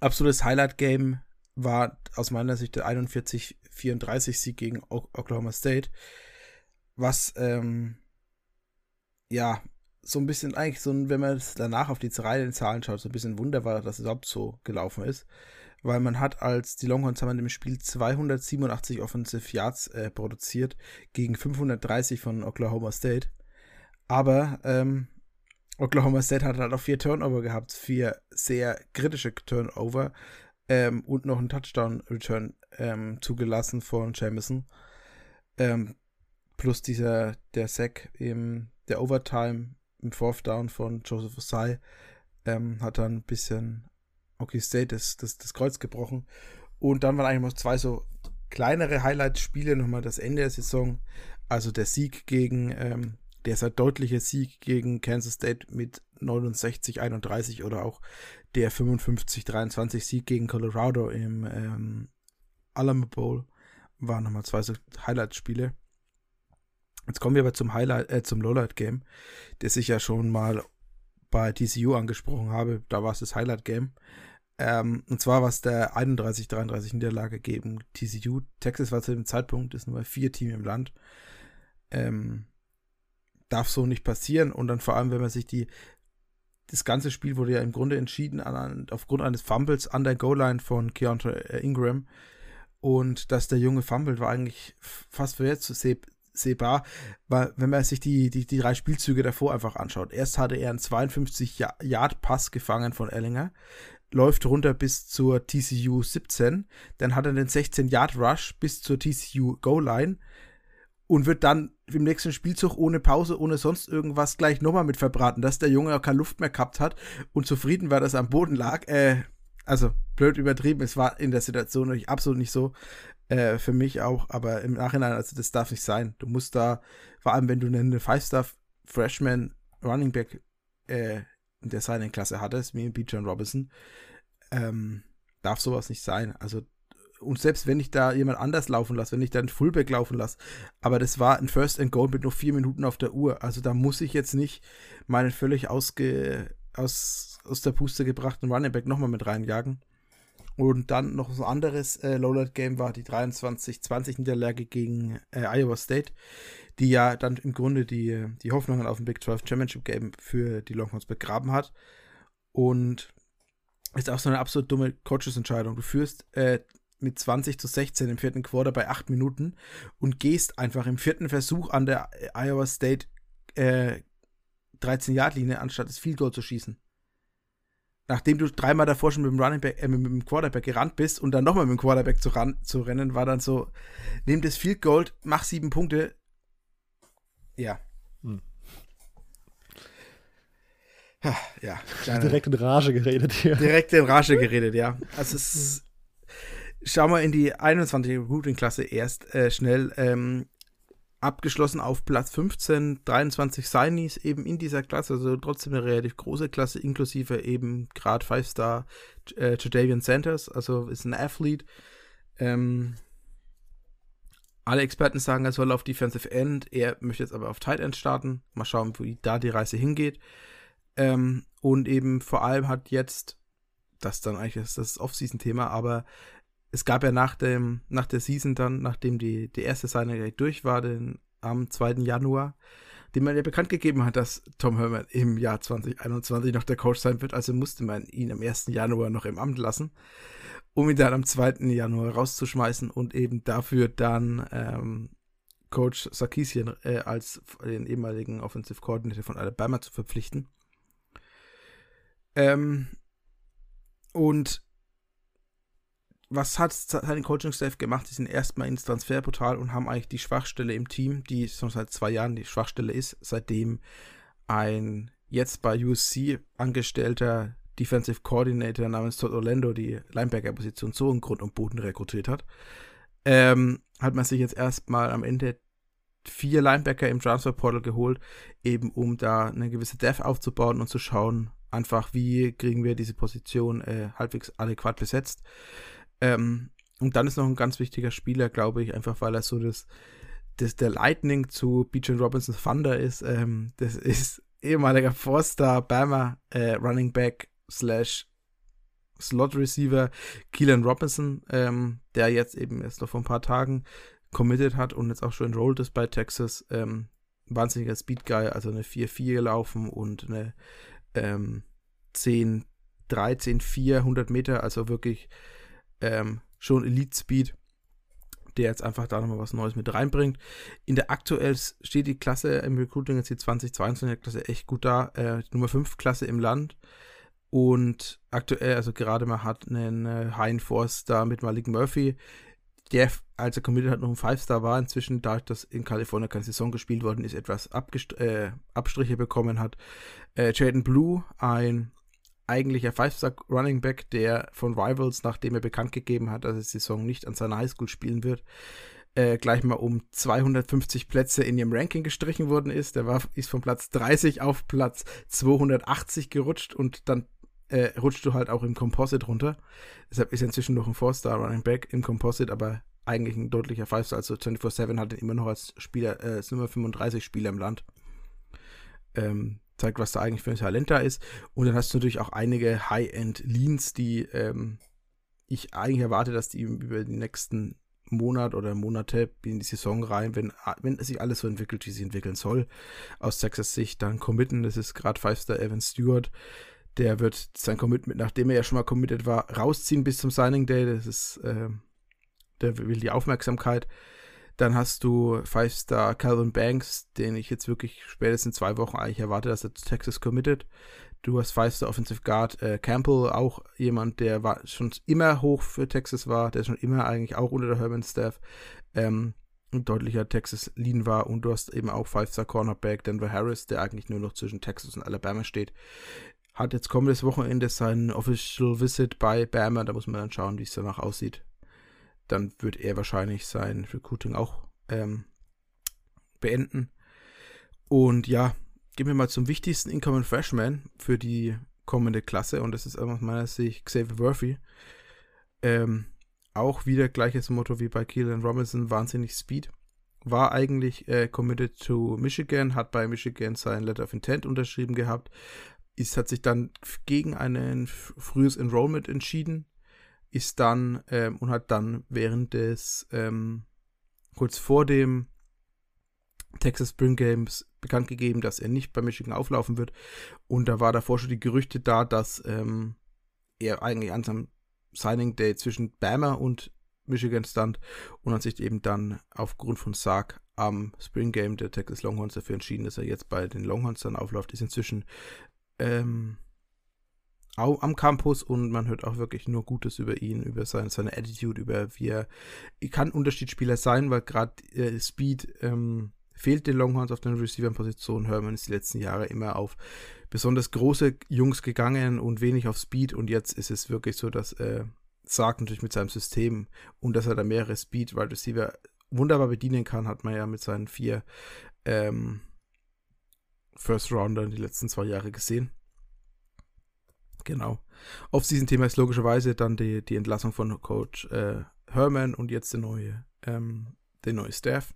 absolutes Highlight-Game war aus meiner Sicht der 41-34-Sieg gegen Oklahoma State. Was, ähm, ja, so ein bisschen eigentlich so, wenn man danach auf die reinen Zahlen schaut, so ein bisschen Wunder war, dass es überhaupt so gelaufen ist. Weil man hat als die Longhorns haben in dem Spiel 287 Offensive Yards äh, produziert gegen 530 von Oklahoma State. Aber ähm, Oklahoma State hat halt auch vier Turnover gehabt, vier sehr kritische Turnover ähm, und noch einen Touchdown-Return ähm, zugelassen von Jamison. Ähm, plus dieser, der Sack im, der Overtime im Fourth Down von Joseph Osai ähm, hat dann ein bisschen Okay State das, das, das Kreuz gebrochen. Und dann waren eigentlich noch zwei so kleinere Highlight-Spiele, nochmal das Ende der Saison. Also der Sieg gegen der sein deutlicher Sieg gegen Kansas State mit 69, 31 oder auch der 55, 23 Sieg gegen Colorado im ähm, Alamo Bowl waren nochmal zwei so Highlight-Spiele. Jetzt kommen wir aber zum Highlight, äh, zum Lowlight-Game, das ich ja schon mal bei TCU angesprochen habe. Da war es das Highlight-Game. Ähm, und zwar war es der 31-33 Niederlage gegen TCU. Texas war zu dem Zeitpunkt das Nummer 4 Team im Land. Ähm, darf so nicht passieren. Und dann vor allem, wenn man sich die, das ganze Spiel wurde ja im Grunde entschieden an, aufgrund eines Fumbles an der Goal-Line von Keontae äh, Ingram. Und dass der junge Fumble war eigentlich fast vorhersehbar, weil wenn man sich die, die, die drei Spielzüge davor einfach anschaut. Erst hatte er einen 52-Yard-Pass gefangen von Ellinger, läuft runter bis zur TCU 17, dann hat er den 16-Yard-Rush bis zur TCU Goal-Line, und wird dann im nächsten Spielzug ohne Pause, ohne sonst irgendwas gleich nochmal mit verbraten, dass der Junge auch keine Luft mehr gehabt hat und zufrieden war, dass er am Boden lag. Äh, also blöd übertrieben, es war in der Situation natürlich absolut nicht so. Äh, für mich auch, aber im Nachhinein, also das darf nicht sein. Du musst da, vor allem wenn du eine Five-Star-Freshman Running Back äh, in der seinen Klasse hattest, wie in John Robinson, ähm, darf sowas nicht sein. Also und selbst wenn ich da jemand anders laufen lasse, wenn ich da einen Fullback laufen lasse, aber das war ein First and Goal mit nur vier Minuten auf der Uhr. Also da muss ich jetzt nicht meinen völlig ausge, aus, aus der Puste gebrachten Running Back nochmal mit reinjagen. Und dann noch so ein anderes äh, Lowlight-Game war die 23-20 Niederlage gegen äh, Iowa State, die ja dann im Grunde die, die Hoffnungen auf ein Big 12 Championship Game für die Longhorns begraben hat. Und ist auch so eine absolut dumme Coaches-Entscheidung. Du führst äh, mit 20 zu 16 im vierten Quarter bei 8 Minuten und gehst einfach im vierten Versuch an der Iowa State äh, 13-Yard-Linie, anstatt das Field Goal zu schießen. Nachdem du dreimal davor schon mit dem Running Back, äh, mit dem Quarterback gerannt bist und dann nochmal mit dem Quarterback zu, ran, zu rennen, war dann so, nimm das Field Goal, mach sieben Punkte. Ja. Hm. Ja, direkt in Rage geredet hier. Direkt in Rage geredet, ja. Also es ist Schauen wir in die 21 Recruiting-Klasse erst äh, schnell. Ähm, abgeschlossen auf Platz 15, 23 Signees eben in dieser Klasse, also trotzdem eine relativ große Klasse, inklusive eben gerade 5-Star äh, Jadavian Sanders, also ist ein Athlete. Ähm, alle Experten sagen, er soll auf Defensive End, er möchte jetzt aber auf Tight End starten. Mal schauen, wie da die Reise hingeht. Ähm, und eben vor allem hat jetzt, das dann eigentlich ist das Off-Season-Thema, aber es gab ja nach, dem, nach der Season dann, nachdem die, die erste Signing durch war, den, am 2. Januar, dem man ja bekannt gegeben hat, dass Tom Herman im Jahr 2021 noch der Coach sein wird. Also musste man ihn am 1. Januar noch im Amt lassen, um ihn dann am 2. Januar rauszuschmeißen und eben dafür dann ähm, Coach Sarkisian äh, als den ehemaligen Offensive Coordinator von Alabama zu verpflichten. Ähm, und was hat sein Coaching-Staff gemacht? Sie sind erstmal ins Transferportal und haben eigentlich die Schwachstelle im Team, die schon seit zwei Jahren die Schwachstelle ist, seitdem ein jetzt bei USC angestellter Defensive Coordinator namens Todd Orlando die Linebacker-Position so in Grund und Boden rekrutiert hat, ähm, hat man sich jetzt erstmal am Ende vier Linebacker im Transferportal geholt, eben um da eine gewisse Depth aufzubauen und zu schauen, einfach wie kriegen wir diese Position äh, halbwegs adäquat besetzt. Ähm, und dann ist noch ein ganz wichtiger Spieler, glaube ich, einfach weil er so das, das der Lightning zu Beach Robinson Thunder ist. Ähm, das ist ehemaliger Forster, Bama äh, Running Back slash Slot Receiver Keelan Robinson, ähm, der jetzt eben erst noch vor ein paar Tagen committed hat und jetzt auch schon enrolled ist bei Texas. Ähm, wahnsinniger Speed Guy, also eine 4-4 gelaufen und eine ähm, 10, 13, 4, 100 Meter, also wirklich ähm, schon Elite Speed, der jetzt einfach da nochmal was Neues mit reinbringt. In der aktuell steht die Klasse im Recruiting jetzt die 2022 Klasse echt gut da. Äh, Nummer 5 Klasse im Land. Und aktuell, also gerade mal hat einen äh, Hein Forster mit Malik Murphy, der, als er committed hat, noch ein Five-Star war, inzwischen, da das in Kalifornien keine Saison gespielt worden ist, etwas äh, Abstriche bekommen hat. Äh, Jaden Blue, ein eigentlicher Five-Star Running Back, der von Rivals, nachdem er bekannt gegeben hat, dass er die Saison nicht an seiner Highschool spielen wird, äh, gleich mal um 250 Plätze in ihrem Ranking gestrichen worden ist. Der war, ist von Platz 30 auf Platz 280 gerutscht und dann äh, rutscht du halt auch im Composite runter. Deshalb ist er inzwischen noch ein Four-Star Running Back im Composite, aber eigentlich ein deutlicher Five-Star. Also 24-7 hat ihn immer noch als Spieler, äh, als Nummer 35 Spieler im Land. Ähm, zeigt, was da eigentlich für ein Talent da ist. Und dann hast du natürlich auch einige High-End-Leans, die ähm, ich eigentlich erwarte, dass die über die nächsten Monat oder Monate in die Saison rein, wenn, wenn sich alles so entwickelt, wie sie entwickeln soll, aus Texas Sicht dann committen. Das ist gerade Five-Star Evan Stewart. Der wird sein Commitment, nachdem er ja schon mal committed war, rausziehen bis zum Signing Day. Das ist, äh, der will die Aufmerksamkeit. Dann hast du Five-Star Calvin Banks, den ich jetzt wirklich spätestens zwei Wochen eigentlich erwarte, dass er zu Texas committed. Du hast Five-Star Offensive Guard äh, Campbell, auch jemand, der war schon immer hoch für Texas war, der schon immer eigentlich auch unter der Herman-Staff ähm, ein deutlicher Texas Lean war. Und du hast eben auch Five-Star Cornerback Denver Harris, der eigentlich nur noch zwischen Texas und Alabama steht. Hat jetzt kommendes Wochenende sein Official Visit bei Bama, da muss man dann schauen, wie es danach aussieht dann wird er wahrscheinlich sein Recruiting auch ähm, beenden. Und ja, gehen wir mal zum wichtigsten Incoming Freshman für die kommende Klasse und das ist aus meiner Sicht Xavier Murphy. Ähm, auch wieder gleiches Motto wie bei Keelan Robinson, wahnsinnig Speed. War eigentlich äh, committed to Michigan, hat bei Michigan sein Letter of Intent unterschrieben gehabt, ist, hat sich dann gegen ein frühes Enrollment entschieden, ist dann ähm, und hat dann während des ähm, kurz vor dem Texas Spring Games bekannt gegeben, dass er nicht bei Michigan auflaufen wird. Und da war davor schon die Gerüchte da, dass ähm, er eigentlich an seinem Signing Day zwischen Bama und Michigan stand und hat sich eben dann aufgrund von Sark am Spring Game der Texas Longhorns dafür entschieden, dass er jetzt bei den Longhorns dann aufläuft. Ist inzwischen ähm, am Campus und man hört auch wirklich nur Gutes über ihn, über seine, seine Attitude, über wie er, er kann Unterschiedsspieler sein, weil gerade äh, Speed ähm, fehlt den Longhorns auf den Receiver-Positionen. Herman ist die letzten Jahre immer auf besonders große Jungs gegangen und wenig auf Speed und jetzt ist es wirklich so, dass äh, sagt natürlich mit seinem System und dass er da mehrere Speed Wide Receiver wunderbar bedienen kann, hat man ja mit seinen vier ähm, First Roundern die letzten zwei Jahre gesehen. Genau. Auf diesem Thema ist logischerweise dann die, die Entlassung von Coach äh, Herman und jetzt der neue, ähm, der neue Staff.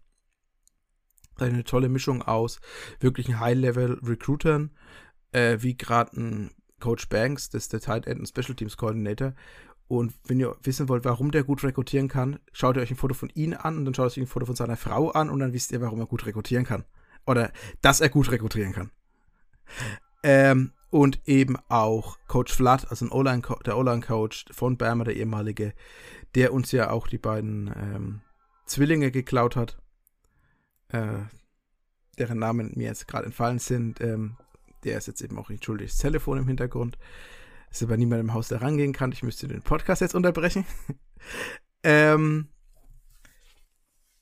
Eine tolle Mischung aus wirklichen High-Level-Recruitern, äh, wie gerade ein Coach Banks, das ist der Tight End und Special Teams Coordinator. Und wenn ihr wissen wollt, warum der gut rekrutieren kann, schaut ihr euch ein Foto von ihm an und dann schaut ihr euch ein Foto von seiner Frau an und dann wisst ihr, warum er gut rekrutieren kann. Oder dass er gut rekrutieren kann. Ähm, und eben auch Coach Flood, also ein der O-Line-Coach von Bama, der ehemalige, der uns ja auch die beiden ähm, Zwillinge geklaut hat, äh, deren Namen mir jetzt gerade entfallen sind. Ähm, der ist jetzt eben auch entschuldigt, das Telefon im Hintergrund, dass aber niemand im Haus da rangehen kann. Ich müsste den Podcast jetzt unterbrechen. ähm,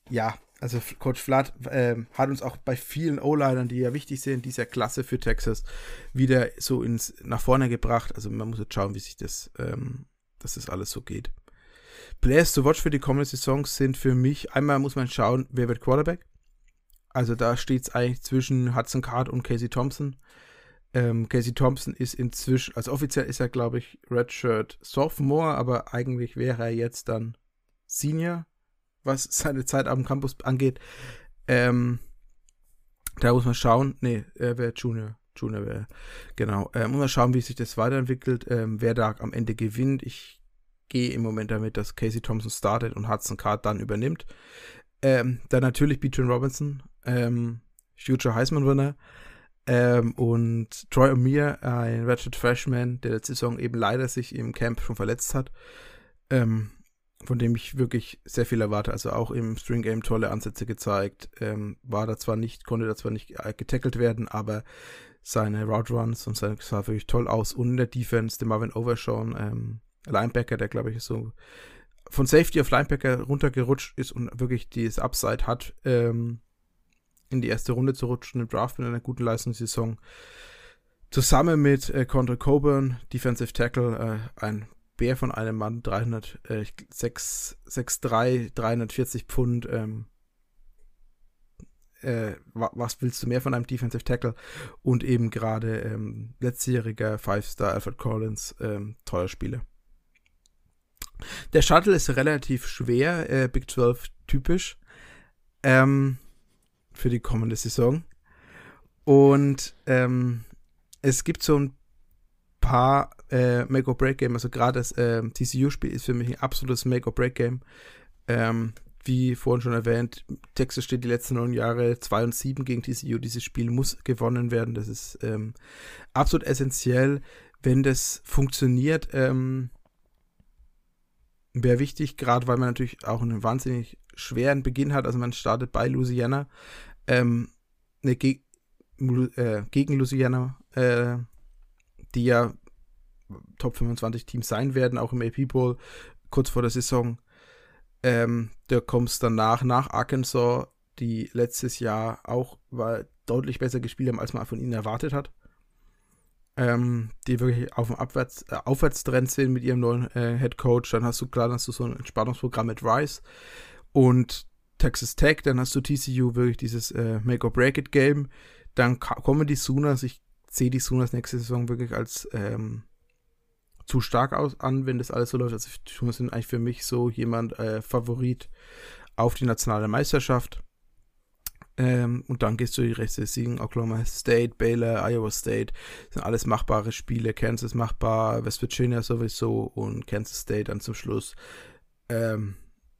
ja, also Coach Flood äh, hat uns auch bei vielen O-Linern, die ja wichtig sind, dieser Klasse für Texas, wieder so ins nach vorne gebracht. Also man muss jetzt schauen, wie sich das, ähm, dass das alles so geht. Players to watch für die kommenden Saisons sind für mich, einmal muss man schauen, wer wird Quarterback. Also da steht es eigentlich zwischen Hudson Card und Casey Thompson. Ähm, Casey Thompson ist inzwischen, also offiziell ist er, glaube ich, Redshirt Sophomore, aber eigentlich wäre er jetzt dann Senior was seine Zeit am Campus angeht. Ähm, da muss man schauen. Nee, er wäre Junior. Junior wäre. Genau. Äh, muss man schauen, wie sich das weiterentwickelt. Ähm, wer da am Ende gewinnt. Ich gehe im Moment damit, dass Casey Thompson startet und Hudson Card dann übernimmt. Ähm, dann natürlich Beatrice Robinson, ähm, Future Heisman-Winner. Ähm, und Troy O'Meara, ein Ratchet Freshman, der letzte Saison eben leider sich im Camp schon verletzt hat. Ähm, von dem ich wirklich sehr viel erwarte. Also auch im String Game tolle Ansätze gezeigt. Ähm, war da zwar nicht, konnte da zwar nicht äh, getackelt werden, aber seine Route Runs und seine sah wirklich toll aus. Und in der Defense, der Marvin Overshawn, ähm, Linebacker, der glaube ich so von Safety auf Linebacker runtergerutscht ist und wirklich dieses Upside hat, ähm, in die erste Runde zu rutschen im Draft mit einer guten Leistungssaison. Zusammen mit äh, Contra Coburn, Defensive Tackle, äh, ein Bär von einem Mann, 300, äh, 6, 6'3, 340 Pfund. Ähm, äh, was willst du mehr von einem Defensive Tackle? Und eben gerade ähm, letztjähriger Five-Star Alfred Collins, ähm, toller Spieler. Der Shuttle ist relativ schwer, äh, Big 12 typisch, ähm, für die kommende Saison. Und ähm, es gibt so ein paar äh, Make-or-Break-Game, also gerade das äh, TCU-Spiel ist für mich ein absolutes Make-or-Break-Game. Ähm, wie vorhin schon erwähnt, Texas steht die letzten neun Jahre 2 und 7 gegen TCU. Dieses Spiel muss gewonnen werden. Das ist ähm, absolut essentiell. Wenn das funktioniert, ähm, wäre wichtig, gerade weil man natürlich auch einen wahnsinnig schweren Beginn hat. Also man startet bei Louisiana, ähm, ne, ge äh, gegen Louisiana, äh, die ja Top 25 Teams sein werden, auch im AP Bowl, kurz vor der Saison. Ähm, da kommst danach nach Arkansas, die letztes Jahr auch war, deutlich besser gespielt haben, als man von ihnen erwartet hat. Ähm, die wirklich auf dem Abwärts, äh, Aufwärtstrend sind mit ihrem neuen äh, Head Coach. Dann hast du klar, dann hast du so ein Entspannungsprogramm mit Rice und Texas Tech. Dann hast du TCU wirklich dieses äh, Make or Break It Game. Dann kommen die Sooners. Ich sehe die Sooners nächste Saison wirklich als ähm, zu stark aus an, wenn das alles so läuft. Also die sind eigentlich für mich so jemand äh, Favorit auf die nationale Meisterschaft. Ähm, und dann gehst du die Reste siegen. Oklahoma State, Baylor, Iowa State. sind alles machbare Spiele. Kansas machbar, West Virginia sowieso und Kansas State dann zum Schluss. Ähm,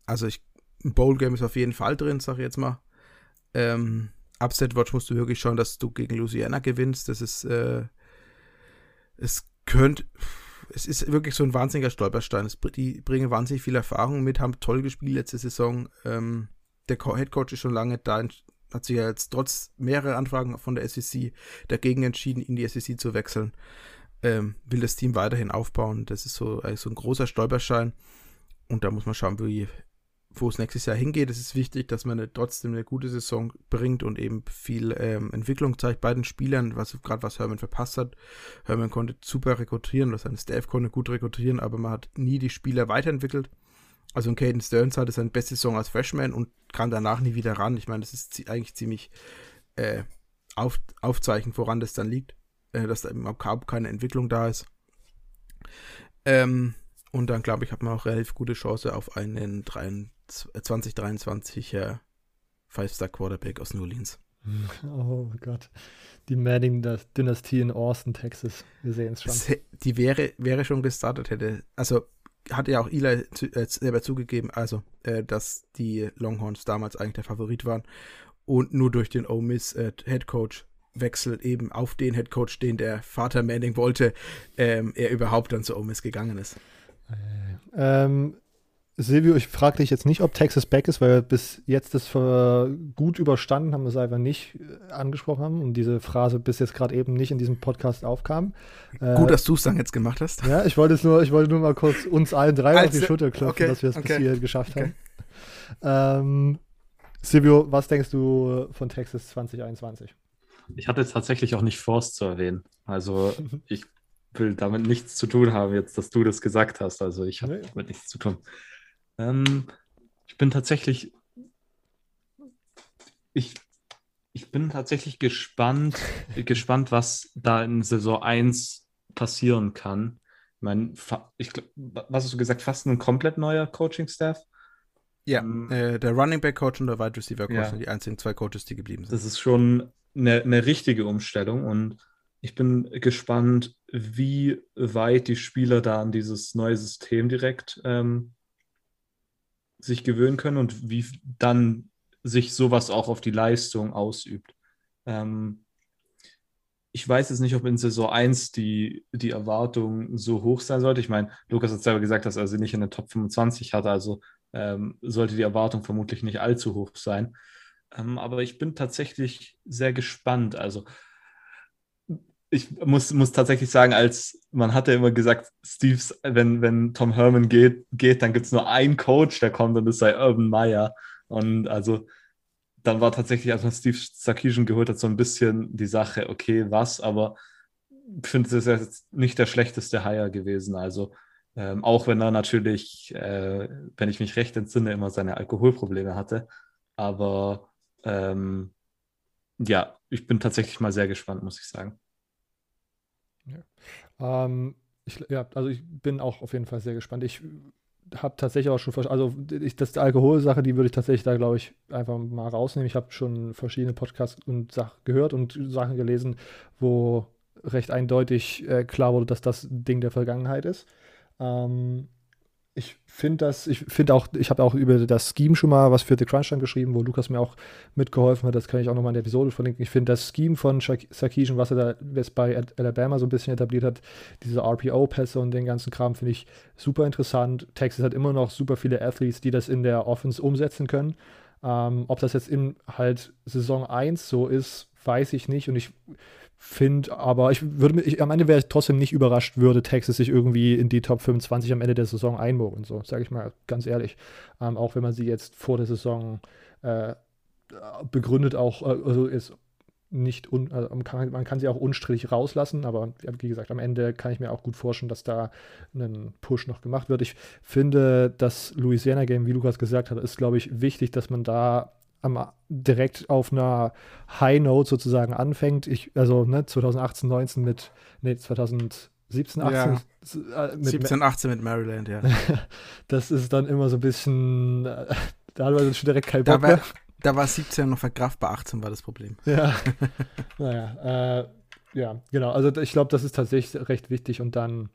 also ich, ein Bowl-Game ist auf jeden Fall drin, sag ich jetzt mal. Ähm, Upset Watch musst du wirklich schauen, dass du gegen Louisiana gewinnst. Das ist, äh, es könnte, es ist wirklich so ein wahnsinniger Stolperstein. Es, die bringen wahnsinnig viel Erfahrung mit, haben toll gespielt letzte Saison. Ähm, der Head Coach ist schon lange da, hat sich ja jetzt trotz mehrerer Anfragen von der SEC dagegen entschieden, in die SEC zu wechseln. Ähm, will das Team weiterhin aufbauen. Das ist so, also ein großer Stolperschein. Und da muss man schauen, wie, wo es nächstes Jahr hingeht. Es ist wichtig, dass man eine, trotzdem eine gute Saison bringt und eben viel ähm, Entwicklung zeigt bei den Spielern, was gerade was Herman verpasst hat. Herman konnte super rekrutieren, oder sein Staff konnte gut rekrutieren, aber man hat nie die Spieler weiterentwickelt. Also ein Caden Stearns hatte seine beste Saison als Freshman und kam danach nie wieder ran. Ich meine, das ist eigentlich ziemlich äh, auf, Aufzeichen, woran das dann liegt, äh, dass da eben kaum keine Entwicklung da ist. Ähm, und dann, glaube ich, hat man auch relativ gute Chance auf einen 2023er Five-Star-Quarterback aus New Orleans. Oh Gott. Die Manning-Dynastie in Austin, Texas. Wir sehen es schon. Die wäre, wäre schon gestartet, hätte. Also hat ja auch Eli zu, äh, selber zugegeben, also, äh, dass die Longhorns damals eigentlich der Favorit waren und nur durch den Ole Miss äh, Head Coach Wechsel eben auf den Head Coach, den der Vater Manning wollte, ähm, er überhaupt dann zu Ole Miss gegangen ist. Ähm, Silvio, ich frage dich jetzt nicht, ob Texas back ist, weil wir bis jetzt das gut überstanden haben, wir es einfach nicht äh, angesprochen haben und diese Phrase bis jetzt gerade eben nicht in diesem Podcast aufkam. Äh, gut, dass du es dann jetzt gemacht hast. Ja, ich wollte es nur, ich wollte nur mal kurz uns allen drei Als, auf die Schulter klopfen, okay, dass wir es okay. bis hier geschafft okay. haben. Ähm, Silvio, was denkst du von Texas 2021? Ich hatte tatsächlich auch nicht vor, es zu erwähnen. Also ich will damit nichts zu tun haben, jetzt, dass du das gesagt hast. Also ich habe nee. damit nichts zu tun. Ähm, ich bin tatsächlich, ich, ich bin tatsächlich gespannt, gespannt, was da in Saison 1 passieren kann. Ich meine, ich, was hast du gesagt, fast ein komplett neuer Coaching-Staff? Ja, ähm, äh, der Running Back Coach und der Wide Receiver Coach ja. sind die einzigen zwei Coaches, die geblieben sind. Das ist schon eine, eine richtige Umstellung und ich bin gespannt, wie weit die Spieler da an dieses neue System direkt ähm, sich gewöhnen können und wie dann sich sowas auch auf die Leistung ausübt. Ähm, ich weiß jetzt nicht, ob in Saison 1 die, die Erwartung so hoch sein sollte. Ich meine, Lukas hat selber gesagt, dass er sie nicht in der Top 25 hatte, also ähm, sollte die Erwartung vermutlich nicht allzu hoch sein. Ähm, aber ich bin tatsächlich sehr gespannt. Also ich muss, muss tatsächlich sagen, als man hatte immer gesagt, Steves, wenn, wenn Tom Herman geht, geht dann gibt es nur einen Coach, der kommt und das sei Urban Meyer. Und also dann war tatsächlich, als man Steve Sarkisian geholt hat, so ein bisschen die Sache, okay, was, aber ich finde, das ist jetzt nicht der schlechteste Hire gewesen. Also Ähm, auch wenn er natürlich, äh, wenn ich mich recht entsinne, immer seine Alkoholprobleme hatte. Aber ähm, ja, ich bin tatsächlich mal sehr gespannt, muss ich sagen. Ja. Ähm, ich, ja, also ich bin auch auf jeden Fall sehr gespannt. Ich habe tatsächlich auch schon, also ich, das Alkoholsache, die würde ich tatsächlich da, glaube ich, einfach mal rausnehmen. Ich habe schon verschiedene Podcasts und Sachen gehört und Sachen gelesen, wo recht eindeutig äh, klar wurde, dass das Ding der Vergangenheit ist. Ähm, ich finde das, ich finde auch, ich habe auch über das Scheme schon mal was für The Crunch dann geschrieben, wo Lukas mir auch mitgeholfen hat. Das kann ich auch nochmal in der Episode verlinken. Ich finde das Scheme von Sarkisian, was er da jetzt bei Alabama so ein bisschen etabliert hat, diese RPO-Pässe und den ganzen Kram, finde ich super interessant. Texas hat immer noch super viele Athletes, die das in der Offense umsetzen können. Ähm, ob das jetzt in halt Saison 1 so ist, weiß ich nicht. Und ich finde, aber ich würde ich, am Ende wäre ich trotzdem nicht überrascht, würde Texas sich irgendwie in die Top 25 am Ende der Saison einmogeln, so, sage ich mal ganz ehrlich. Ähm, auch wenn man sie jetzt vor der Saison äh, begründet auch, äh, also ist nicht, un, also man, kann, man kann sie auch unstrittig rauslassen, aber wie gesagt, am Ende kann ich mir auch gut vorstellen, dass da ein Push noch gemacht wird. Ich finde, das Louisiana-Game, wie Lukas gesagt hat, ist, glaube ich, wichtig, dass man da am, direkt auf einer High Note sozusagen anfängt. Ich, also ne, 2018, 19 mit, nee, 2017, 18. Ja. Äh, mit 17, 18 mit Maryland, ja. das ist dann immer so ein bisschen, äh, da hat man schon direkt kein Bock da war, mehr. Da war 17 noch verkraftbar, 18 war das Problem. Ja, naja, äh, ja, genau. Also ich glaube, das ist tatsächlich recht wichtig und dann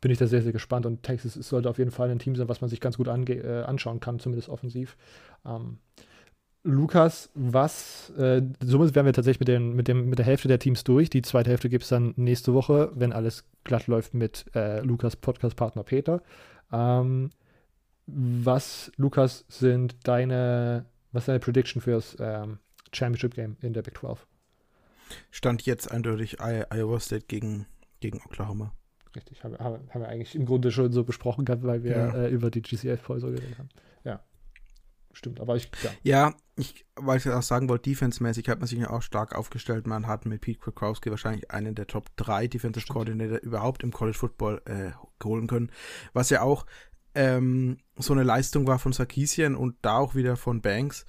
bin ich da sehr, sehr gespannt und Texas sollte auf jeden Fall ein Team sein, was man sich ganz gut äh, anschauen kann, zumindest offensiv. Ähm, Lukas, was, äh, somit wären wir tatsächlich mit, den, mit, dem, mit der Hälfte der Teams durch. Die zweite Hälfte gibt es dann nächste Woche, wenn alles glatt läuft mit äh, Lukas Podcast-Partner Peter. Ähm, was, Lukas, sind deine, was ist deine Prediction fürs ähm, Championship Game in der Big 12? Stand jetzt eindeutig Iowa State gegen, gegen Oklahoma. Richtig, haben, haben, wir eigentlich im Grunde schon so besprochen gehabt, weil wir ja. äh, über die GCF-Folge geredet haben. Stimmt. Aber ich, ja. Ja, ich, weil ich auch sagen wollte, defense-mäßig hat man sich ja auch stark aufgestellt. Man hat mit Pete Krakowski wahrscheinlich einen der Top 3 Defensive Coordinator überhaupt im College Football äh, holen können. Was ja auch ähm, so eine Leistung war von Sarkisian und da auch wieder von Banks,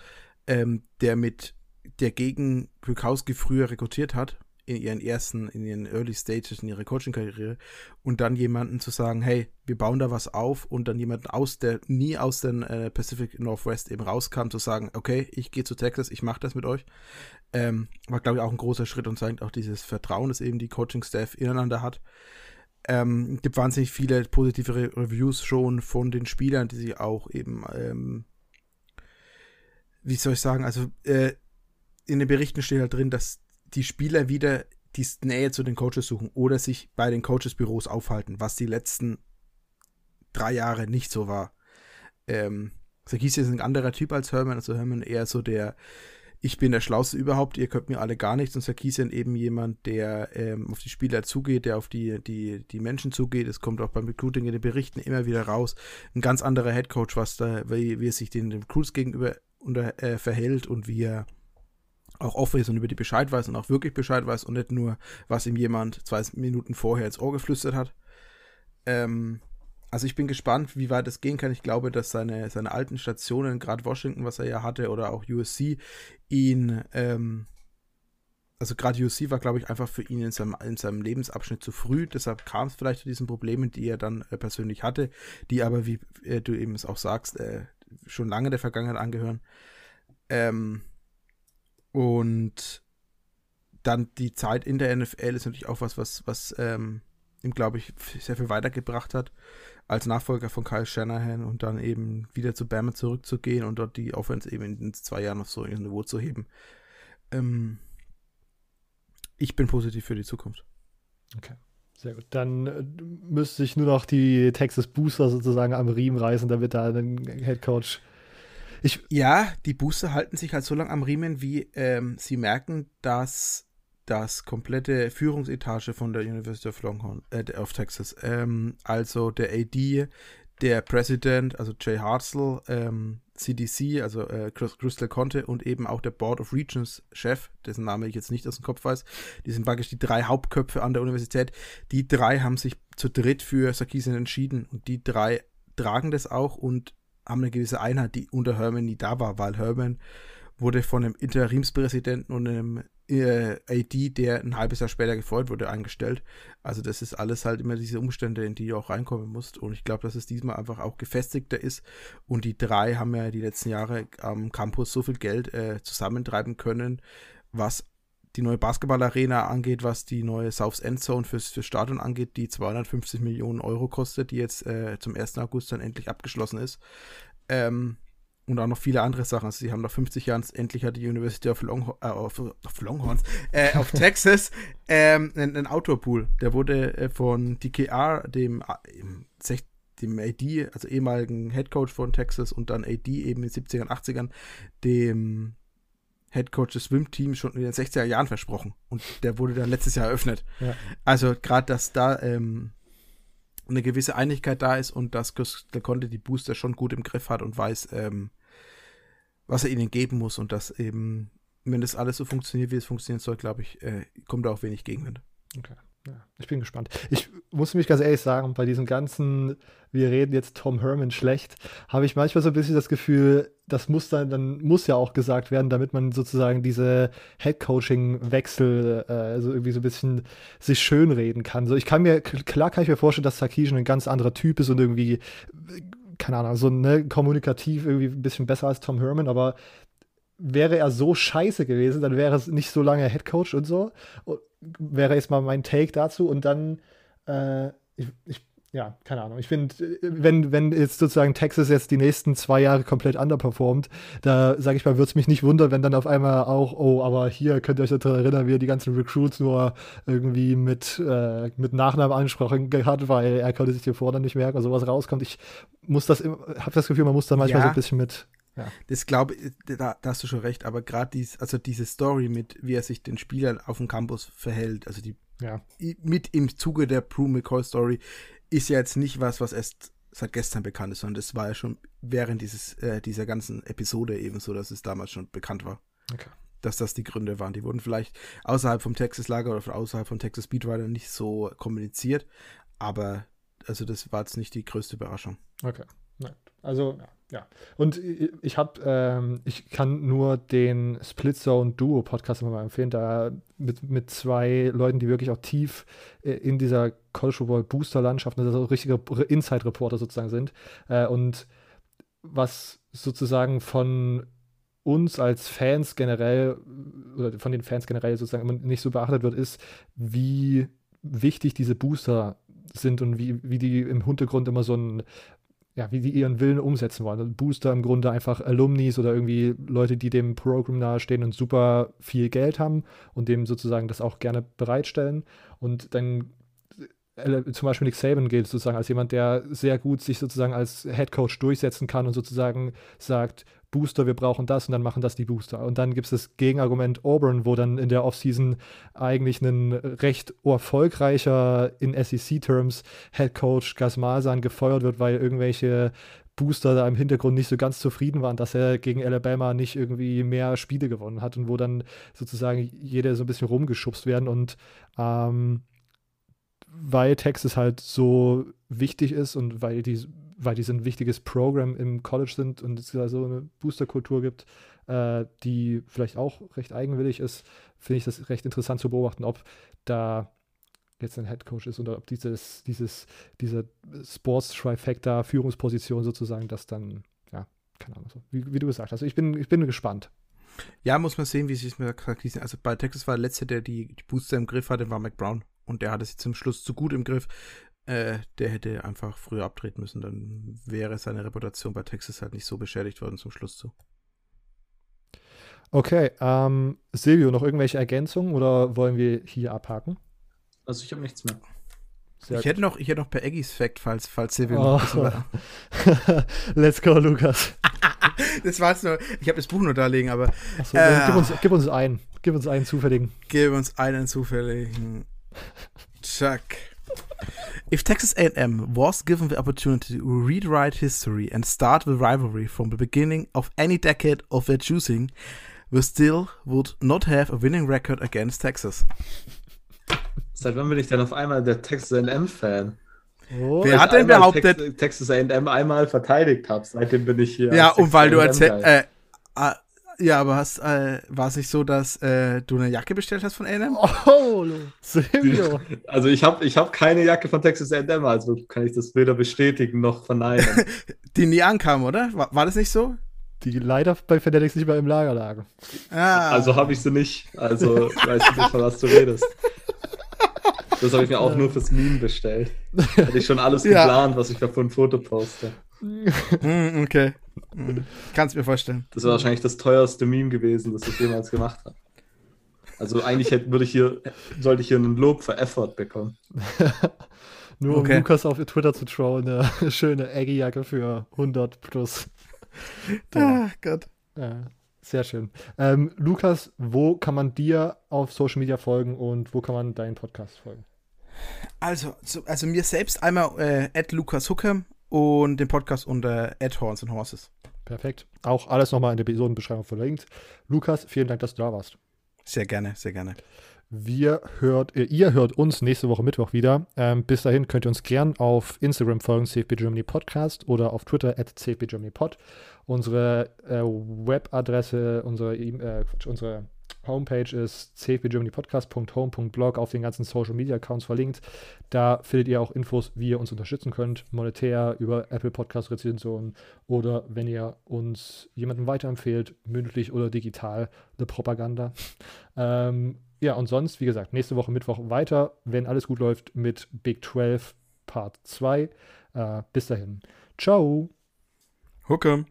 ähm, der mit der gegen Krakowski früher rekrutiert hat in ihren ersten, in ihren Early Stages in ihrer Coaching-Karriere und dann jemanden zu sagen, hey, wir bauen da was auf und dann jemanden aus der, nie aus den äh, Pacific Northwest eben rauskam, zu sagen, okay, ich gehe zu Texas, ich mache das mit euch, ähm, war, glaube ich, auch ein großer Schritt und zeigt auch dieses Vertrauen, das eben die Coaching-Staff ineinander hat. Ähm, gibt wahnsinnig viele positive Re Reviews schon von den Spielern, die sie auch eben, ähm, wie soll ich sagen, also äh, in den Berichten steht halt drin, dass die Spieler wieder die Nähe zu den Coaches suchen oder sich bei den Coaches-Büros aufhalten, was die letzten drei Jahre nicht so war. Ähm, Sarkisian ist ein anderer Typ als Herman, also Herman eher so der, ich bin der Schlauste überhaupt, ihr könnt mir alle gar nichts und Sarkisian eben jemand, der ähm, auf die Spieler zugeht, der auf die, die, die Menschen zugeht. Es kommt auch beim Recruiting in den Berichten immer wieder raus. Ein ganz anderer Headcoach, was da, wie, wie er sich den Recruits gegenüber unter, äh, verhält und wie er auch offen ist und über die Bescheid weiß und auch wirklich Bescheid weiß und nicht nur, was ihm jemand zwei Minuten vorher ins Ohr geflüstert hat. Ähm, also ich bin gespannt, wie weit es gehen kann. Ich glaube, dass seine, seine alten Stationen, gerade Washington, was er ja hatte, oder auch USC, ihn, ähm, also gerade USC war, glaube ich, einfach für ihn in seinem, in seinem Lebensabschnitt zu früh. Deshalb kam es vielleicht zu diesen Problemen, die er dann äh, persönlich hatte, die aber, wie äh, du eben es auch sagst, äh, schon lange der Vergangenheit angehören. Ähm, und dann die Zeit in der NFL ist natürlich auch was, was, was ähm, ihm, glaube ich, sehr viel weitergebracht hat, als Nachfolger von Kyle Shanahan und dann eben wieder zu Bama zurückzugehen und dort die Offense eben in zwei Jahren auf so ein Niveau zu heben. Ähm, ich bin positiv für die Zukunft. Okay. Sehr gut. Dann äh, müsste ich nur noch die Texas Booster sozusagen am Riemen reißen, damit da ein Head Coach ich, ja, die Booster halten sich halt so lange am Riemen, wie ähm, sie merken, dass das komplette Führungsetage von der University of Longhorn, äh, of Texas, ähm, also der AD, der President, also Jay Hartzell, ähm, CDC, also äh, Crystal Conte und eben auch der Board of Regents Chef, dessen Name ich jetzt nicht aus dem Kopf weiß. Die sind praktisch die drei Hauptköpfe an der Universität. Die drei haben sich zu dritt für Sarkisian entschieden und die drei tragen das auch und haben eine gewisse Einheit, die unter Herman nie da war, weil Herman wurde von einem Interimspräsidenten und einem äh, AD, der ein halbes Jahr später gefeuert wurde, eingestellt. Also das ist alles halt immer diese Umstände, in die du auch reinkommen musst. Und ich glaube, dass es diesmal einfach auch gefestigter ist. Und die drei haben ja die letzten Jahre am Campus so viel Geld äh, zusammentreiben können, was die neue Basketballarena angeht, was die neue South End Zone fürs, fürs Stadion angeht, die 250 Millionen Euro kostet, die jetzt äh, zum 1. August dann endlich abgeschlossen ist. Ähm, und auch noch viele andere Sachen. Also sie haben nach 50 Jahren endlich hat die University of, Long, äh, auf, auf Longhorns, äh, auf Texas, ähm, einen, einen Outdoor-Pool. Der wurde äh, von DKR, dem, äh, dem AD, also ehemaligen Head Coach von Texas und dann AD eben in den 70ern, 80ern, dem Head Coach des Swim-Teams schon in den 60er Jahren versprochen. Und der wurde dann letztes Jahr eröffnet. Ja. Also gerade, dass da ähm, eine gewisse Einigkeit da ist und dass der Conte die Booster schon gut im Griff hat und weiß, ähm, was er ihnen geben muss und dass eben, wenn das alles so funktioniert, wie es funktionieren soll, glaube ich, äh, kommt da auch wenig Gegenwind. Okay. Ja, ich bin gespannt. Ich muss mich ganz ehrlich sagen, bei diesem ganzen, wir reden jetzt Tom Herman schlecht, habe ich manchmal so ein bisschen das Gefühl, das muss dann, dann muss ja auch gesagt werden, damit man sozusagen diese Head-Coaching-Wechsel, äh, also irgendwie so ein bisschen sich schönreden kann. So, ich kann mir, klar kann ich mir vorstellen, dass Sarkisian ein ganz anderer Typ ist und irgendwie keine Ahnung, so ne, kommunikativ irgendwie ein bisschen besser als Tom Herman, aber wäre er so scheiße gewesen, dann wäre es nicht so lange Headcoach und so. Und wäre jetzt mal mein Take dazu und dann, äh, ich, ich, ja, keine Ahnung. Ich finde, wenn, wenn jetzt sozusagen Texas jetzt die nächsten zwei Jahre komplett underperformt, da sage ich mal, würde es mich nicht wundern, wenn dann auf einmal auch, oh, aber hier könnt ihr euch daran erinnern, wie er die ganzen Recruits nur irgendwie mit, äh, mit Nachnamen angesprochen hat, weil er konnte sich hier vorne nicht merken, also was rauskommt. Ich muss das, habe das Gefühl, man muss da manchmal ja. so ein bisschen mit ja. Das glaube ich, da, da, hast du schon recht, aber gerade dies, also diese Story mit, wie er sich den Spielern auf dem Campus verhält, also die ja. mit im Zuge der Prue McCoy Story, ist ja jetzt nicht was, was erst seit gestern bekannt ist, sondern das war ja schon während dieses, äh, dieser ganzen Episode eben so, dass es damals schon bekannt war. Okay. Dass das die Gründe waren. Die wurden vielleicht außerhalb vom Texas-Lager oder außerhalb von Texas Speedrider nicht so kommuniziert, aber also das war jetzt nicht die größte Überraschung. Okay. Nein. Also, ja. Ja, und ich habe, ähm, ich kann nur den Split Zone Duo Podcast immer mal empfehlen, da mit, mit zwei Leuten, die wirklich auch tief äh, in dieser College Football Booster Landschaft, also richtige Inside Reporter sozusagen sind. Äh, und was sozusagen von uns als Fans generell, oder von den Fans generell sozusagen immer nicht so beachtet wird, ist, wie wichtig diese Booster sind und wie, wie die im Hintergrund immer so ein ja, wie die ihren Willen umsetzen wollen. Also Booster im Grunde einfach Alumnis oder irgendwie Leute, die dem Programm nahestehen und super viel Geld haben und dem sozusagen das auch gerne bereitstellen. Und dann äh, zum Beispiel Nick Saban gilt sozusagen als jemand, der sehr gut sich sozusagen als Head Coach durchsetzen kann und sozusagen sagt, Booster, wir brauchen das und dann machen das die Booster. Und dann gibt es das Gegenargument Auburn, wo dann in der Offseason eigentlich ein recht erfolgreicher in SEC-Terms Head Coach Gas Malzahn gefeuert wird, weil irgendwelche Booster da im Hintergrund nicht so ganz zufrieden waren, dass er gegen Alabama nicht irgendwie mehr Spiele gewonnen hat und wo dann sozusagen jeder so ein bisschen rumgeschubst werden und ähm, weil Texas halt so wichtig ist und weil die weil die so ein wichtiges Programm im College sind und es da so eine Boosterkultur gibt, äh, die vielleicht auch recht eigenwillig ist, finde ich das recht interessant zu beobachten, ob da jetzt ein Head Coach ist oder ob dieses, dieses, diese Sports-Trifecta, Führungsposition sozusagen, das dann, ja, keine Ahnung, so, wie, wie, du gesagt hast. Also ich bin, ich bin gespannt. Ja, muss man sehen, wie sich es mit der Also bei Texas war der letzte, der die, die Booster im Griff hatte, war McBrown. Und der hat es zum Schluss zu gut im Griff. Äh, der hätte einfach früher abtreten müssen. Dann wäre seine Reputation bei Texas halt nicht so beschädigt worden zum Schluss zu. Okay, ähm, Silvio, noch irgendwelche Ergänzungen oder wollen wir hier abhaken? Also ich habe nichts mehr. Sehr ich hätte noch, ich hätte noch per Eggies Fact, falls, falls Silvio oh. noch Let's go, Lukas. das war's nur. Ich habe das Buch nur da liegen, aber. Achso, äh, gib, uns, gib uns einen. Gib uns einen zufälligen. Gib uns einen zufälligen. Chuck. If Texas A&M was given the opportunity to rewrite history and start the rivalry from the beginning of any decade of their choosing, we still would not have a winning record against Texas. Seit wann bin ich denn auf einmal der Texas A&M-Fan? Oh, Wer hat denn behauptet- Tex Texas A&M einmal verteidigt habe. Seitdem bin ich hier. Ja, und weil du A&M-Guy. äh, ah, ja, aber hast, äh, war es nicht so, dass äh, du eine Jacke bestellt hast von A&M? Oh, Silvio. Also ich habe ich hab keine Jacke von Texas A&M, also kann ich das weder bestätigen noch verneinen. Die nie ankam, oder? War, war das nicht so? Die leider bei Fanatics nicht mehr im Lager lagen. Ah, Also habe ich sie nicht. Also weiß ich nicht, von was du redest. Das habe ich mir auch nur fürs Meme bestellt. Hatte ich schon alles Ja. geplant, was ich davon ein Foto poste. Mm, okay. Mm, Kannst mir vorstellen. Das war wahrscheinlich das teuerste Meme gewesen, das ich jemals gemacht habe. Also eigentlich hätte, würde ich hier, sollte ich hier einen Lob für Effort bekommen. Nur Okay. um Lukas auf Twitter zu trauen, eine schöne Aggie-Jacke für 100 plus. Ah, Gott. Ja, sehr schön. Ähm, Lukas, wo kann man dir auf Social Media folgen und wo kann man deinen Podcast folgen? Also, so, also mir selbst einmal äh, at Lukas Huckem und den Podcast unter at Horns and Horses. Perfekt. Auch alles nochmal in der Episodenbeschreibung verlinkt. Lukas, vielen Dank, dass du da warst. Sehr gerne, sehr gerne. Wir hört, äh, ihr hört uns nächste Woche Mittwoch wieder. Ähm, bis dahin könnt ihr uns gern auf Instagram folgen, CFB Germany Podcast oder auf Twitter at CFB Germany Pod. Unsere äh, Webadresse, unsere, E- äh, unsere Homepage ist cfbgermanypodcast.home.blog auf den ganzen Social Media Accounts verlinkt. Da findet ihr auch Infos, wie ihr uns unterstützen könnt, monetär über Apple Podcast Rezensionen oder wenn ihr uns jemanden weiterempfehlt, mündlich oder digital, eine Propaganda. Ähm, ja, und sonst, wie gesagt, nächste Woche Mittwoch weiter, wenn alles gut läuft, mit Big 12 Part 2. Äh, bis dahin. Ciao. Huckem.